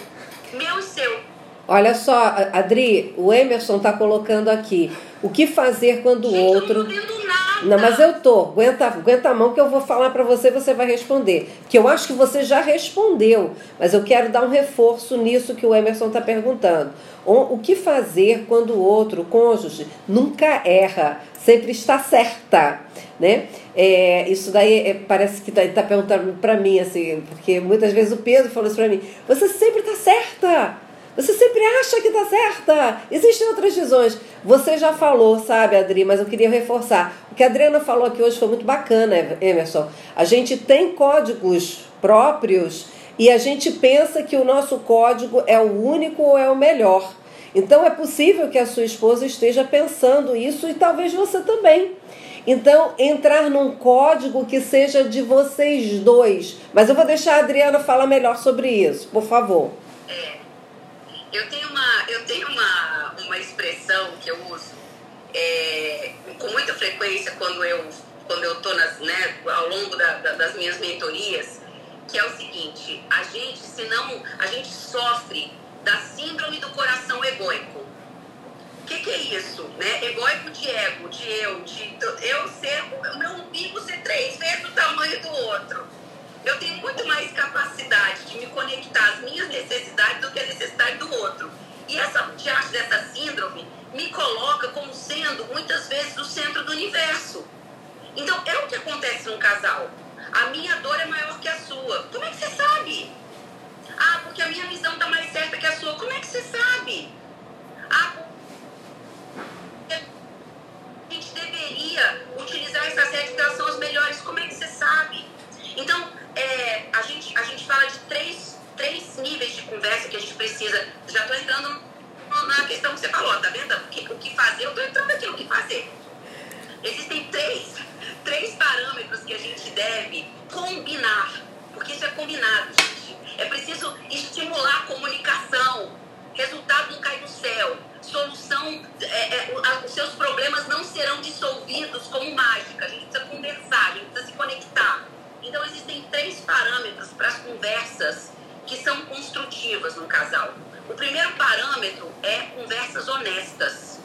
Meu e seu. Olha só, Adri, o Emerson está colocando aqui. O que fazer quando o outro. Não, mas eu tô. Aguenta, aguenta a mão que eu vou falar para você e você vai responder. Que eu acho que você já respondeu, mas eu quero dar um reforço nisso que o Emerson está perguntando. O, o que fazer quando o outro, o cônjuge, nunca erra, sempre está certa, né? É, isso daí é, parece que está tá perguntando para mim assim, porque muitas vezes o Pedro falou isso para mim. Você sempre está certa. Você sempre acha que está certa. Existem outras visões. Você já falou, sabe, Adri, mas eu queria reforçar. O que a Adriana falou aqui hoje foi muito bacana, Emerson. A gente tem códigos próprios e a gente pensa que o nosso código é o único ou é o melhor. Então é possível que a sua esposa esteja pensando isso e talvez você também. Então, entrar num código que seja de vocês dois. Mas eu vou deixar a Adriana falar melhor sobre isso, por favor. É, eu tenho uma, eu tenho uma, uma expressão que eu uso é, com muita frequência quando eu quando eu estou né, ao longo da, da, das minhas mentorias, que é o seguinte: a gente, se não, a gente sofre da síndrome do coração egóico. O que, que, é isso? Né? Egóico de ego, de eu, de eu ser, o meu umbigo ser três vezes o tamanho do outro. Eu tenho muito mais capacidade de me conectar às minhas necessidades do que a necessidade do outro. E essa diante dessa síndrome me coloca como sendo muitas vezes o centro do universo. Então é o que acontece num casal. A minha dor é maior que a sua. Como é que você sabe? Ah, porque a minha visão está mais certa que a sua. Como é que você sabe? Ah, a gente deveria utilizar essas que são as melhores. Como é que você sabe? Então, é, a, gente, a gente fala de três, três níveis de conversa que a gente precisa. Já estou entrando na questão que você falou, tá vendo? O que, o que fazer, eu estou entrando aqui no que fazer. Existem três, três parâmetros que a gente deve combinar, porque isso é combinado, gente. É preciso estimular a comunicação. Resultado não cai do céu. Solução, é, é, os seus problemas não serão dissolvidos como mágica. A gente precisa conversar, a gente precisa se conectar. Então, existem três parâmetros para as conversas que são construtivas no casal. O primeiro parâmetro é conversas honestas.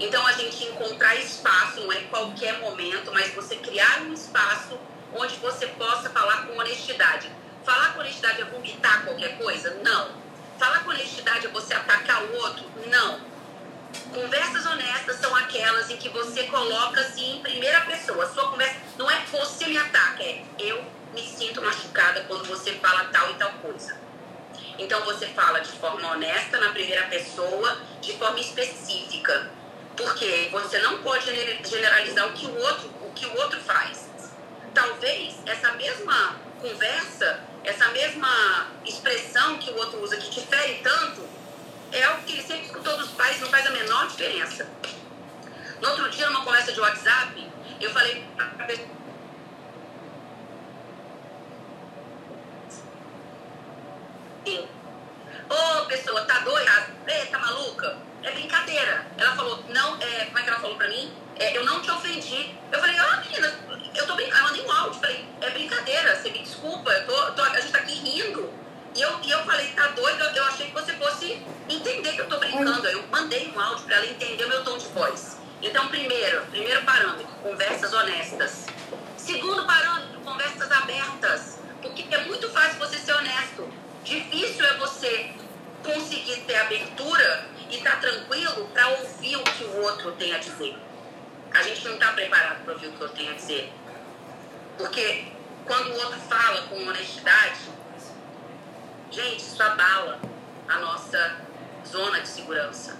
Então, a gente encontrar espaço, não é qualquer momento, mas você criar um espaço onde você possa falar com honestidade. Falar com honestidade é vomitar qualquer coisa? Não. Falar com honestidade é você atacar o outro? Não. Conversas honestas são aquelas em que você coloca assim em primeira pessoa. Sua conversa não é você me ataca, é eu me sinto machucada quando você fala tal e tal coisa. Então você fala de forma honesta na primeira pessoa, de forma específica. Porque você não pode generalizar o que o outro, o que o outro faz. Talvez essa mesma conversa, essa mesma expressão que o outro usa que difere tanto, é algo que ele sempre escutou dos pais, não faz a menor diferença. No outro dia, numa conversa de WhatsApp, eu falei pra pessoa Ô, oh, pessoa, tá doida? Ei, tá maluca? É brincadeira. Ela falou, não, é, como é que ela falou pra mim? É, eu não te ofendi. Eu falei, ah, menina, eu tô brincando. Eu mandei um áudio. Falei, é brincadeira, você me desculpa. Eu tô, tô, a gente tá aqui rindo. E eu, e eu falei, tá doida? Eu achei que você fosse entender que eu tô brincando. Eu mandei um áudio pra ela entender o meu tom de voz. Então, primeiro, primeiro parâmetro, conversas honestas. Segundo parâmetro, conversas abertas. Porque é muito fácil você ser honesto. Difícil é você conseguir ter abertura e estar tá tranquilo para ouvir o que o outro tem a dizer. A gente não está preparado para ouvir o que o outro tem a dizer. Porque quando o outro fala com honestidade, gente, isso abala a nossa zona de segurança.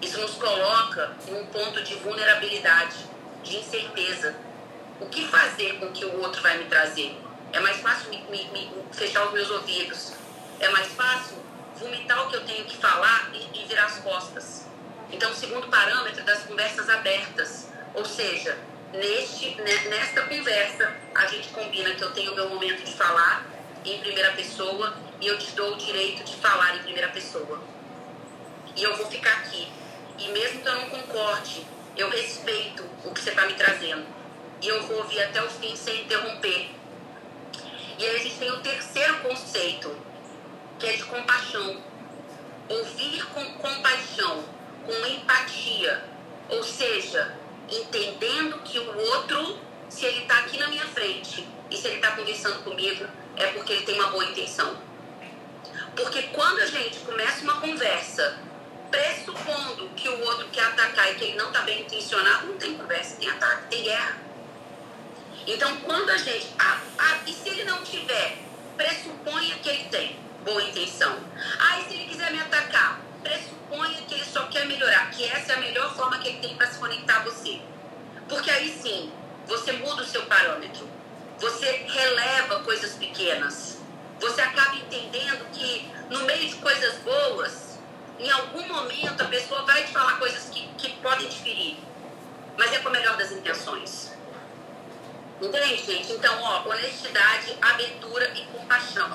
Isso nos coloca em um ponto de vulnerabilidade, de incerteza. O que fazer com o que o outro vai me trazer? É mais fácil me, me, me fechar os meus ouvidos, é mais fácil vomitar o que eu tenho que falar e, e virar as costas. Então, o segundo parâmetro das conversas abertas, ou seja, neste, nesta conversa, a gente combina que eu tenho o meu momento de falar em primeira pessoa e eu te dou o direito de falar em primeira pessoa. E eu vou ficar aqui. E mesmo que eu não concorde, eu respeito o que você está me trazendo. E eu vou ouvir até o fim sem interromper. E aí a gente tem o terceiro conceito, que é de compaixão. Ouvir com compaixão, com empatia, ou seja, entendendo que o outro, se ele está aqui na minha frente e se ele está conversando comigo, é porque ele tem uma boa intenção. Porque quando a gente começa uma conversa pressupondo que o outro quer atacar e que ele não está bem intencionado, não tem conversa, tem ataque, tem guerra. Então, quando a gente. Ah, ah, e se ele não tiver, pressuponha que ele tem boa intenção. Ah, e se ele quiser me atacar? Pressuponha que ele só quer melhorar, que essa é a melhor forma que ele tem para se conectar a você. Porque aí sim, você muda o seu parâmetro. Você releva coisas pequenas. Você acaba entendendo que no meio de coisas boas, em algum momento a pessoa vai te falar coisas que, que podem te ferir. Mas é com a melhor das intenções. Entende, gente? Então, ó, honestidade, abertura e compaixão.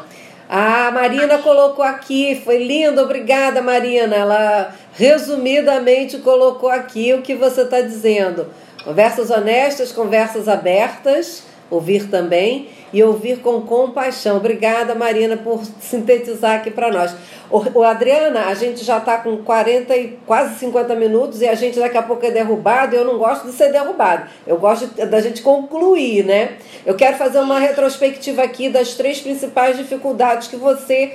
A Marina colocou aqui, foi lindo, obrigada Marina. Ela resumidamente colocou aqui o que você está dizendo. Conversas honestas, conversas abertas, ouvir também e ouvir com compaixão. Obrigada, Marina, por sintetizar aqui para nós. O, o, Adriana, a gente já está com 40 e quase 50 minutos e a gente daqui a pouco é derrubado. Eu não gosto de ser derrubado, eu gosto da gente concluir, né? Eu quero fazer uma retrospectiva aqui das três principais dificuldades que você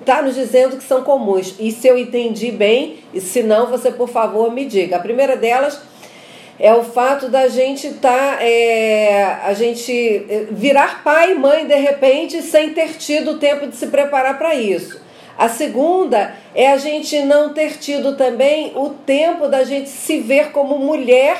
está nos dizendo que são comuns. E se eu entendi bem, e se não, você por favor me diga. A primeira delas é o fato da gente tá, é, a gente é, virar pai e mãe de repente sem ter tido tempo de se preparar para isso. A segunda é a gente não ter tido também o tempo da gente se ver como mulher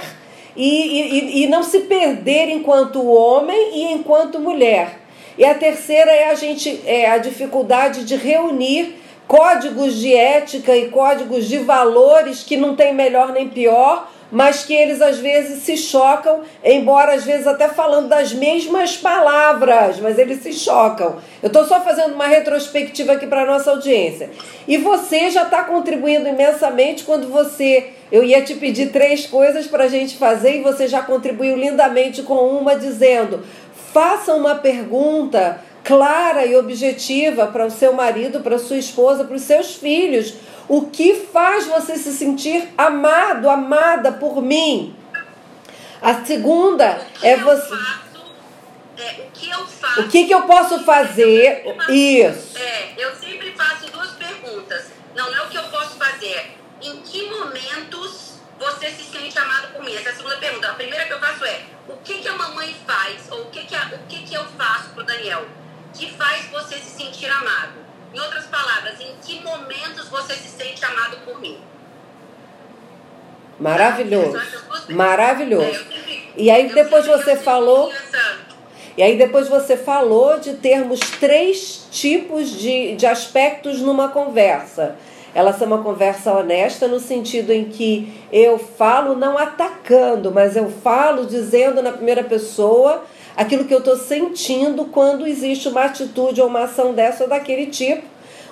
e, e, e não se perder enquanto homem e enquanto mulher. E a terceira é a gente é a dificuldade de reunir códigos de ética e códigos de valores que não tem melhor nem pior, mas que eles às vezes se chocam, embora às vezes até falando das mesmas palavras, mas eles se chocam. Eu estou só fazendo uma retrospectiva aqui para a nossa audiência. E você já está contribuindo imensamente quando você. Eu ia te pedir três coisas para a gente fazer e você já contribuiu lindamente com uma, dizendo: faça uma pergunta clara e objetiva para o seu marido, para sua esposa, para os seus filhos o que faz você se sentir amado, amada por mim? A segunda é você. É, o que eu faço? O que, que eu posso fazer? Eu Isso. É, eu sempre faço duas perguntas. Não, não é o que eu posso fazer. Em que momentos você se sente amado por mim? Essa é a segunda pergunta. A primeira que eu faço é: o que, que a mamãe faz? Ou o que, que, a, o que, que eu faço pro Daniel? Que faz você se sentir amado? Em outras palavras, em que momentos você se sente amado por mim? Maravilhoso. Maravilhoso. E aí depois você falou. E aí depois você falou de termos três tipos de, de aspectos numa conversa. Ela é uma conversa honesta no sentido em que eu falo não atacando, mas eu falo dizendo na primeira pessoa aquilo que eu estou sentindo quando existe uma atitude ou uma ação dessa ou daquele tipo.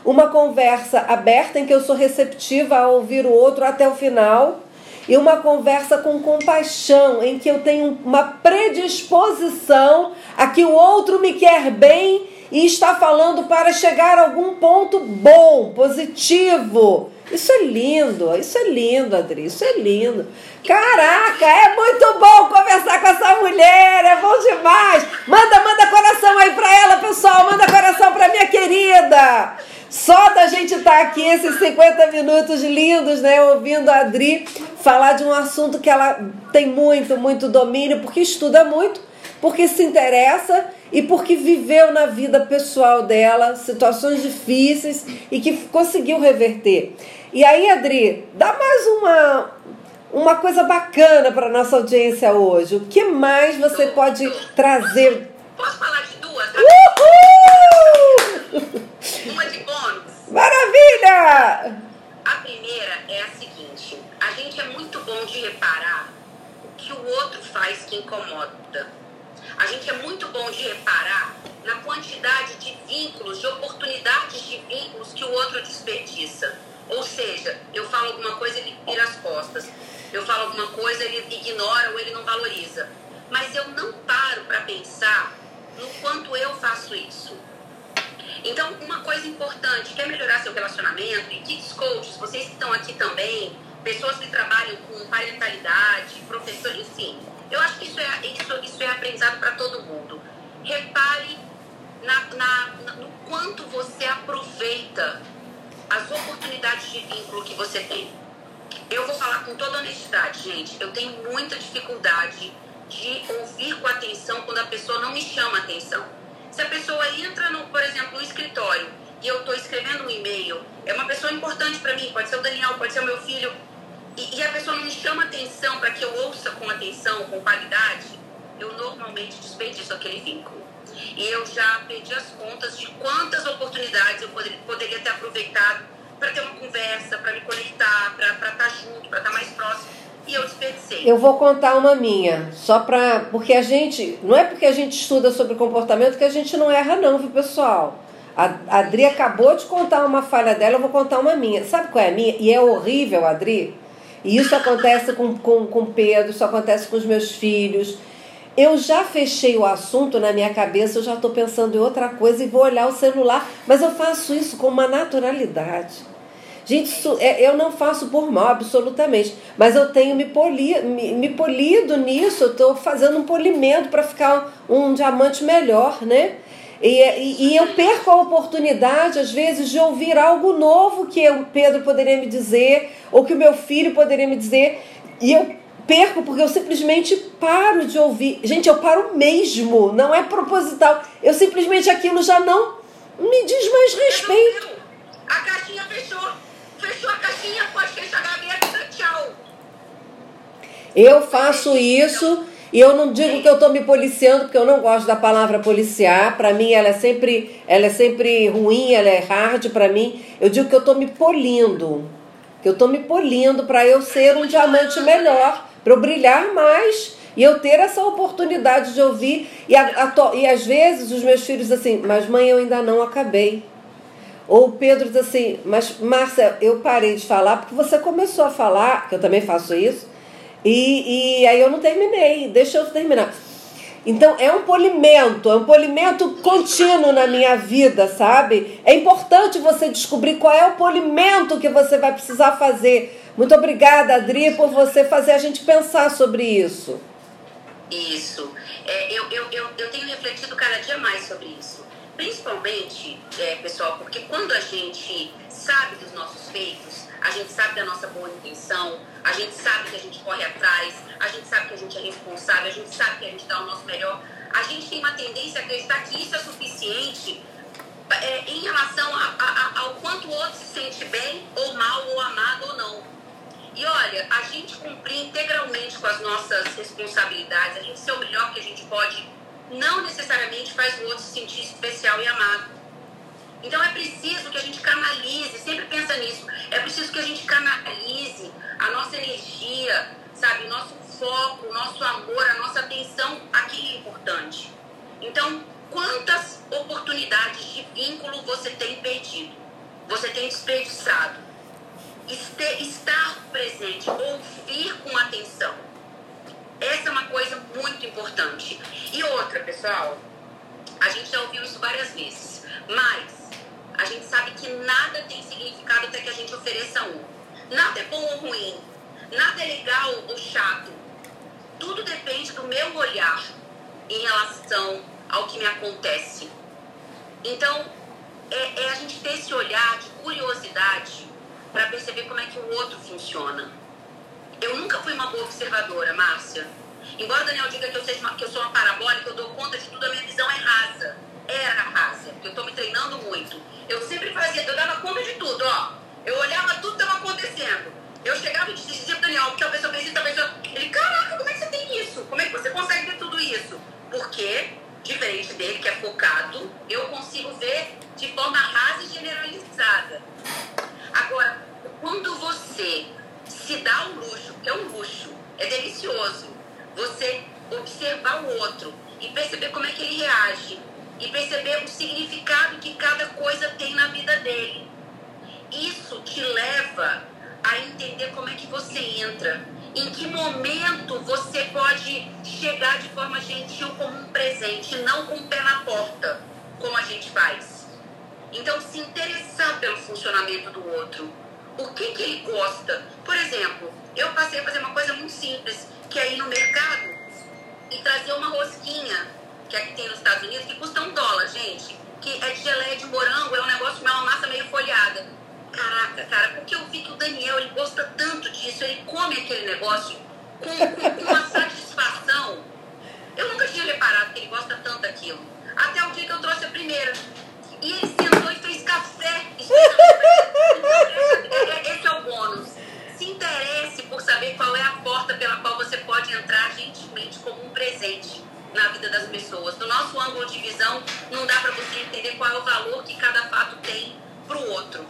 Uma conversa aberta em que eu sou receptiva a ouvir o outro até o final. E uma conversa com compaixão, em que eu tenho uma predisposição a que o outro me quer bem e está falando para chegar a algum ponto bom, positivo. Isso é lindo, isso é lindo, Adri, isso é lindo. Caraca, é muito bom conversar com essa mulher, é bom demais. Manda, manda coração aí pra ela, pessoal, manda coração pra minha querida. Só da gente estar tá aqui esses 50 minutos lindos, né, ouvindo a Adri falar de um assunto que ela tem muito, muito domínio, porque estuda muito, porque se interessa e porque viveu na vida pessoal dela situações difíceis e que conseguiu reverter. E aí, Adri, dá mais uma, uma coisa bacana para nossa audiência hoje. O que mais você pode trazer? Posso falar de duas? Uhul! Uma de bônus. Maravilha! A primeira é a seguinte: a gente é muito bom de reparar o que o outro faz que incomoda. A gente é muito bom de reparar na quantidade de vínculos, de oportunidades de vínculos que o outro desperdiça. Ou seja, eu falo alguma coisa, ele vira as costas. Eu falo alguma coisa, ele ignora ou ele não valoriza. Mas eu não paro para pensar no quanto eu faço isso. Então, uma coisa importante, quer melhorar seu relacionamento, e kids coaches, vocês que estão aqui também, pessoas que trabalham com parentalidade, professores, enfim, eu acho que isso é, isso, isso é aprendizado para todo mundo. Repare na, na, no quanto você aproveita as oportunidades de vínculo que você tem. Eu vou falar com toda honestidade, gente. Eu tenho muita dificuldade de ouvir com atenção quando a pessoa não me chama atenção. Se a pessoa entra, no, por exemplo, no escritório e eu estou escrevendo um e-mail, é uma pessoa importante para mim, pode ser o Daniel, pode ser o meu filho, e, e a pessoa não me chama atenção para que eu ouça com atenção, com qualidade, eu normalmente desperdiço aquele vínculo. E eu já perdi as contas de quantas oportunidades eu poderia, poderia ter aproveitado para ter uma conversa, para me conectar, para estar tá junto, para estar tá mais próximo. E eu desperdicei. Eu vou contar uma minha, só para. Porque a gente. Não é porque a gente estuda sobre comportamento que a gente não erra, não, viu, pessoal? A Adri acabou de contar uma falha dela, eu vou contar uma minha. Sabe qual é a minha? E é horrível, Adri. E isso acontece com, com, com Pedro, isso acontece com os meus filhos. Eu já fechei o assunto na minha cabeça, eu já estou pensando em outra coisa e vou olhar o celular, mas eu faço isso com uma naturalidade. Gente, isso, é, eu não faço por mal, absolutamente, mas eu tenho me, poli, me, me polido nisso, eu estou fazendo um polimento para ficar um, diamante melhor, né? E, e, e, eu perco a oportunidade, às vezes, de ouvir algo novo que o Pedro poderia me dizer, ou que o meu filho poderia me dizer, e eu perco porque eu simplesmente paro de ouvir. Gente, eu paro mesmo, não é proposital. Eu simplesmente aquilo já não me diz mais respeito. A caixinha fechou. Fechou a caixinha, pode fechar a gaveta, tchau. Eu faço isso e eu não digo que eu estou me policiando, porque eu não gosto da palavra policiar. Para mim, ela é sempre, ela é sempre ruim, ela é hard para mim. Eu digo que eu estou me polindo, que eu estou me polindo para eu ser um diamante melhor para eu brilhar mais e eu ter essa oportunidade de ouvir. E, a, a, e às vezes os meus filhos assim, mas mãe, eu ainda não acabei. Ou o Pedro diz assim, mas Márcia, eu parei de falar porque você começou a falar, que eu também faço isso, e, e aí eu não terminei, deixa eu terminar. Então é um polimento, é um polimento contínuo na minha vida, sabe? É importante você descobrir qual é o polimento que você vai precisar fazer. Muito obrigada, Adri, por você fazer a gente pensar sobre isso. Isso. É, eu, eu, eu, eu tenho refletido cada dia mais sobre isso. Principalmente, é, pessoal, porque quando a gente sabe dos nossos feitos, a gente sabe da nossa boa intenção, a gente sabe que a gente corre atrás, a gente sabe que a gente é responsável, a gente sabe que a gente dá o nosso melhor. A gente tem uma tendência a acreditar que isso é suficiente é, em relação a, a, ao quanto o outro se sente bem, ou mal, ou amado ou não. E olha, a gente cumprir integralmente com as nossas responsabilidades, a gente ser o melhor que a gente pode, não necessariamente faz o outro se sentir especial e amado. Então é preciso que a gente canalize, sempre pensa nisso, é preciso que a gente canalize a nossa energia, sabe, o nosso foco, o nosso amor, a nossa atenção aqui é importante. Então, quantas oportunidades de vínculo você tem perdido? Você tem desperdiçado? Estar presente, ouvir com atenção. Essa é uma coisa muito importante. E outra, pessoal, a gente já ouviu isso várias vezes, mas a gente sabe que nada tem significado até que a gente ofereça um. Nada é bom ou ruim, nada é legal ou chato. Tudo depende do meu olhar em relação ao que me acontece. Então, é, é a gente ter esse olhar de curiosidade para perceber como é que o outro funciona. Eu nunca fui uma boa observadora, Márcia. Embora o Daniel diga que eu, seja uma, que eu sou uma parabólica, eu dou conta de tudo, a minha visão é rasa. Era rasa, porque eu estou me treinando muito. Eu sempre fazia, eu dava conta de tudo, ó. Eu olhava tudo que estava acontecendo. Eu chegava e dizia pro Daniel, porque a pessoa fez isso, a pessoa... Ele, caraca, como é que você tem isso? Como é que você consegue ver tudo isso? Porque, diferente dele, que é focado, eu consigo ver de forma rasa e generalizada. Agora, quando você se dá o luxo, que é um luxo, é delicioso, você observar o outro e perceber como é que ele reage e perceber o significado que cada coisa tem na vida dele. Isso te leva a entender como é que você entra, em que momento você pode chegar de forma gentil como um presente, não com o pé na porta, como a gente faz. Então, se interessar pelo funcionamento do outro o que, que ele gosta. Por exemplo, eu passei a fazer uma coisa muito simples, que é ir no mercado e trazer uma rosquinha, que aqui tem nos Estados Unidos, que custa um dólar, gente. Que é de geleia de morango, é um negócio que é uma massa meio folhada. Caraca, cara, porque eu vi que o Daniel, ele gosta tanto disso, ele come aquele negócio com, com, com uma [LAUGHS] satisfação. Eu nunca tinha reparado que ele gosta tanto daquilo. Até o dia que eu trouxe a primeira. E ele sentou e fez café. Esse é o bônus. Se interesse por saber qual é a porta pela qual você pode entrar gentilmente como um presente na vida das pessoas. Do nosso ângulo de visão, não dá para você entender qual é o valor que cada fato tem para o outro.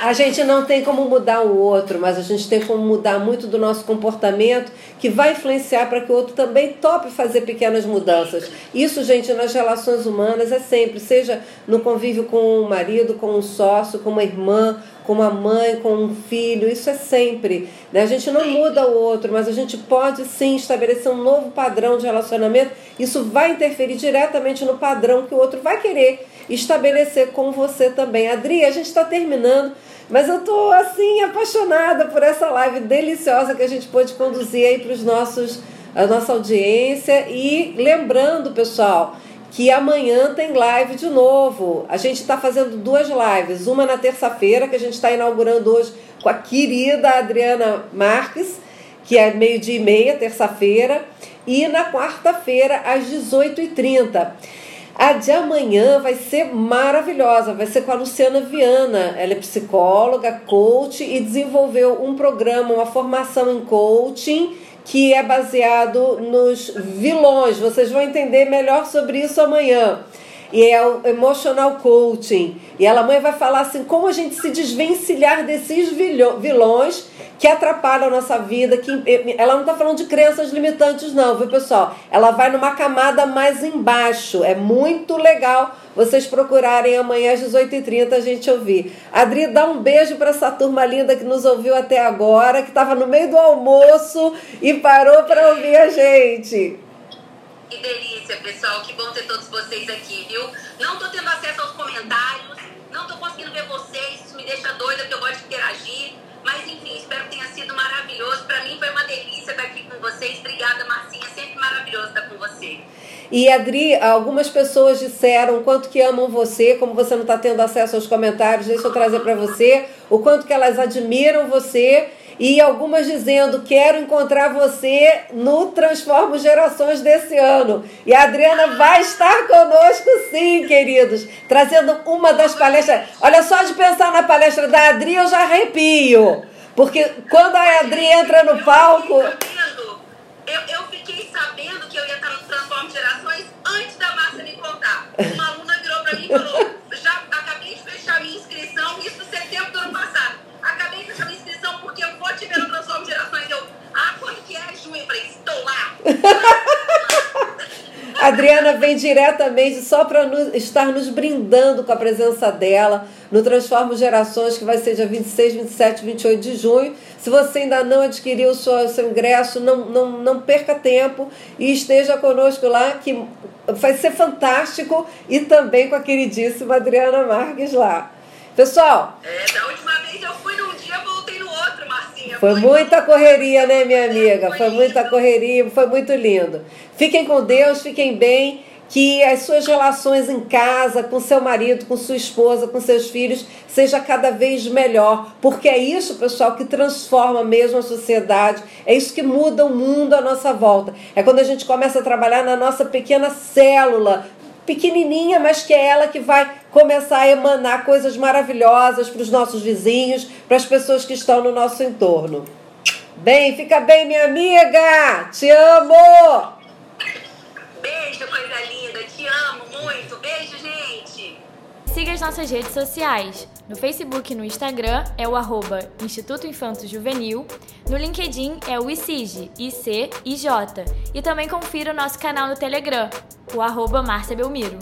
A gente não tem como mudar o outro, mas a gente tem como mudar muito do nosso comportamento que vai influenciar para que o outro também tope fazer pequenas mudanças. Isso, gente, nas relações humanas é sempre, seja no convívio com o marido, com um sócio, com uma irmã, com uma mãe, com um filho, isso é sempre. Né? A gente não muda o outro, mas a gente pode sim estabelecer um novo padrão de relacionamento. Isso vai interferir diretamente no padrão que o outro vai querer estabelecer com você também. Adri, a gente está terminando, mas eu estou assim apaixonada por essa live deliciosa que a gente pôde conduzir aí para os nossos a nossa audiência e lembrando, pessoal, que amanhã tem live de novo. A gente está fazendo duas lives, uma na terça-feira, que a gente está inaugurando hoje com a querida Adriana Marques, que é meio-dia e meia, terça-feira, e na quarta-feira, às 18h30. A de amanhã vai ser maravilhosa, vai ser com a Luciana Viana. Ela é psicóloga, coach e desenvolveu um programa, uma formação em coaching que é baseado nos vilões. Vocês vão entender melhor sobre isso amanhã. E é o emotional coaching. E ela mãe vai falar assim como a gente se desvencilhar desses vilões que atrapalham a nossa vida. Que ela não está falando de crenças limitantes, não, viu, pessoal? Ela vai numa camada mais embaixo. É muito legal vocês procurarem amanhã às 18h30 a gente ouvir. Adri, dá um beijo para essa turma linda que nos ouviu até agora, que estava no meio do almoço e parou para ouvir a gente. Que delícia, pessoal. Que bom ter todos vocês aqui, viu? Não tô tendo acesso aos comentários, não tô conseguindo ver vocês, isso me deixa doida, porque eu gosto de interagir. Mas enfim, espero que tenha sido maravilhoso. Para mim foi uma delícia estar aqui com vocês. Obrigada, Marcinha. Sempre maravilhoso estar com você. E Adri, algumas pessoas disseram quanto que amam você, como você não está tendo acesso aos comentários, deixa eu trazer para você, o quanto que elas admiram você e algumas dizendo quero encontrar você no Transformo Gerações desse ano. E a Adriana vai estar conosco sim, queridos, trazendo uma das palestras. Olha só de pensar na palestra da Adri, eu já arrepio. Porque quando a Adri entra no palco, eu, eu fiquei sabendo que eu ia estar no Transforme Gerações antes da Márcia me contar. Uma aluna virou para mim e falou: porque eu vou te ver no Transforme Gerações. Eu, ah, quando que é, Ju? Eu falei: estou lá. [LAUGHS] Adriana vem diretamente só para estar nos brindando com a presença dela no Transformo Gerações, que vai ser dia 26, 27 28 de junho. Se você ainda não adquiriu o seu, seu ingresso, não, não, não perca tempo e esteja conosco lá, que vai ser fantástico, e também com a queridíssima Adriana Marques lá. Pessoal. É, da última vez eu fui num dia, voltei no outro, Marcinha. Foi, muita correria, né, minha amiga? Foi, foi muita correria, foi muito lindo. Fiquem com Deus, fiquem bem que as suas relações em casa, com seu marido, com sua esposa, com seus filhos, seja cada vez melhor, porque é isso, pessoal, que transforma mesmo a sociedade, é isso que muda o mundo à nossa volta. É quando a gente começa a trabalhar na nossa pequena célula, pequenininha, mas que é ela que vai começar a emanar coisas maravilhosas para os nossos vizinhos, para as pessoas que estão no nosso entorno. Bem, fica bem, minha amiga! Te amo! Beijo, coisa linda. Te amo muito. Beijo, gente. Siga as nossas redes sociais. No Facebook e no Instagram é o arroba Instituto Infanto Juvenil. No LinkedIn é o ICIJ, IC, IJ. E também confira o nosso canal no Telegram, o arroba Márcia Belmiro.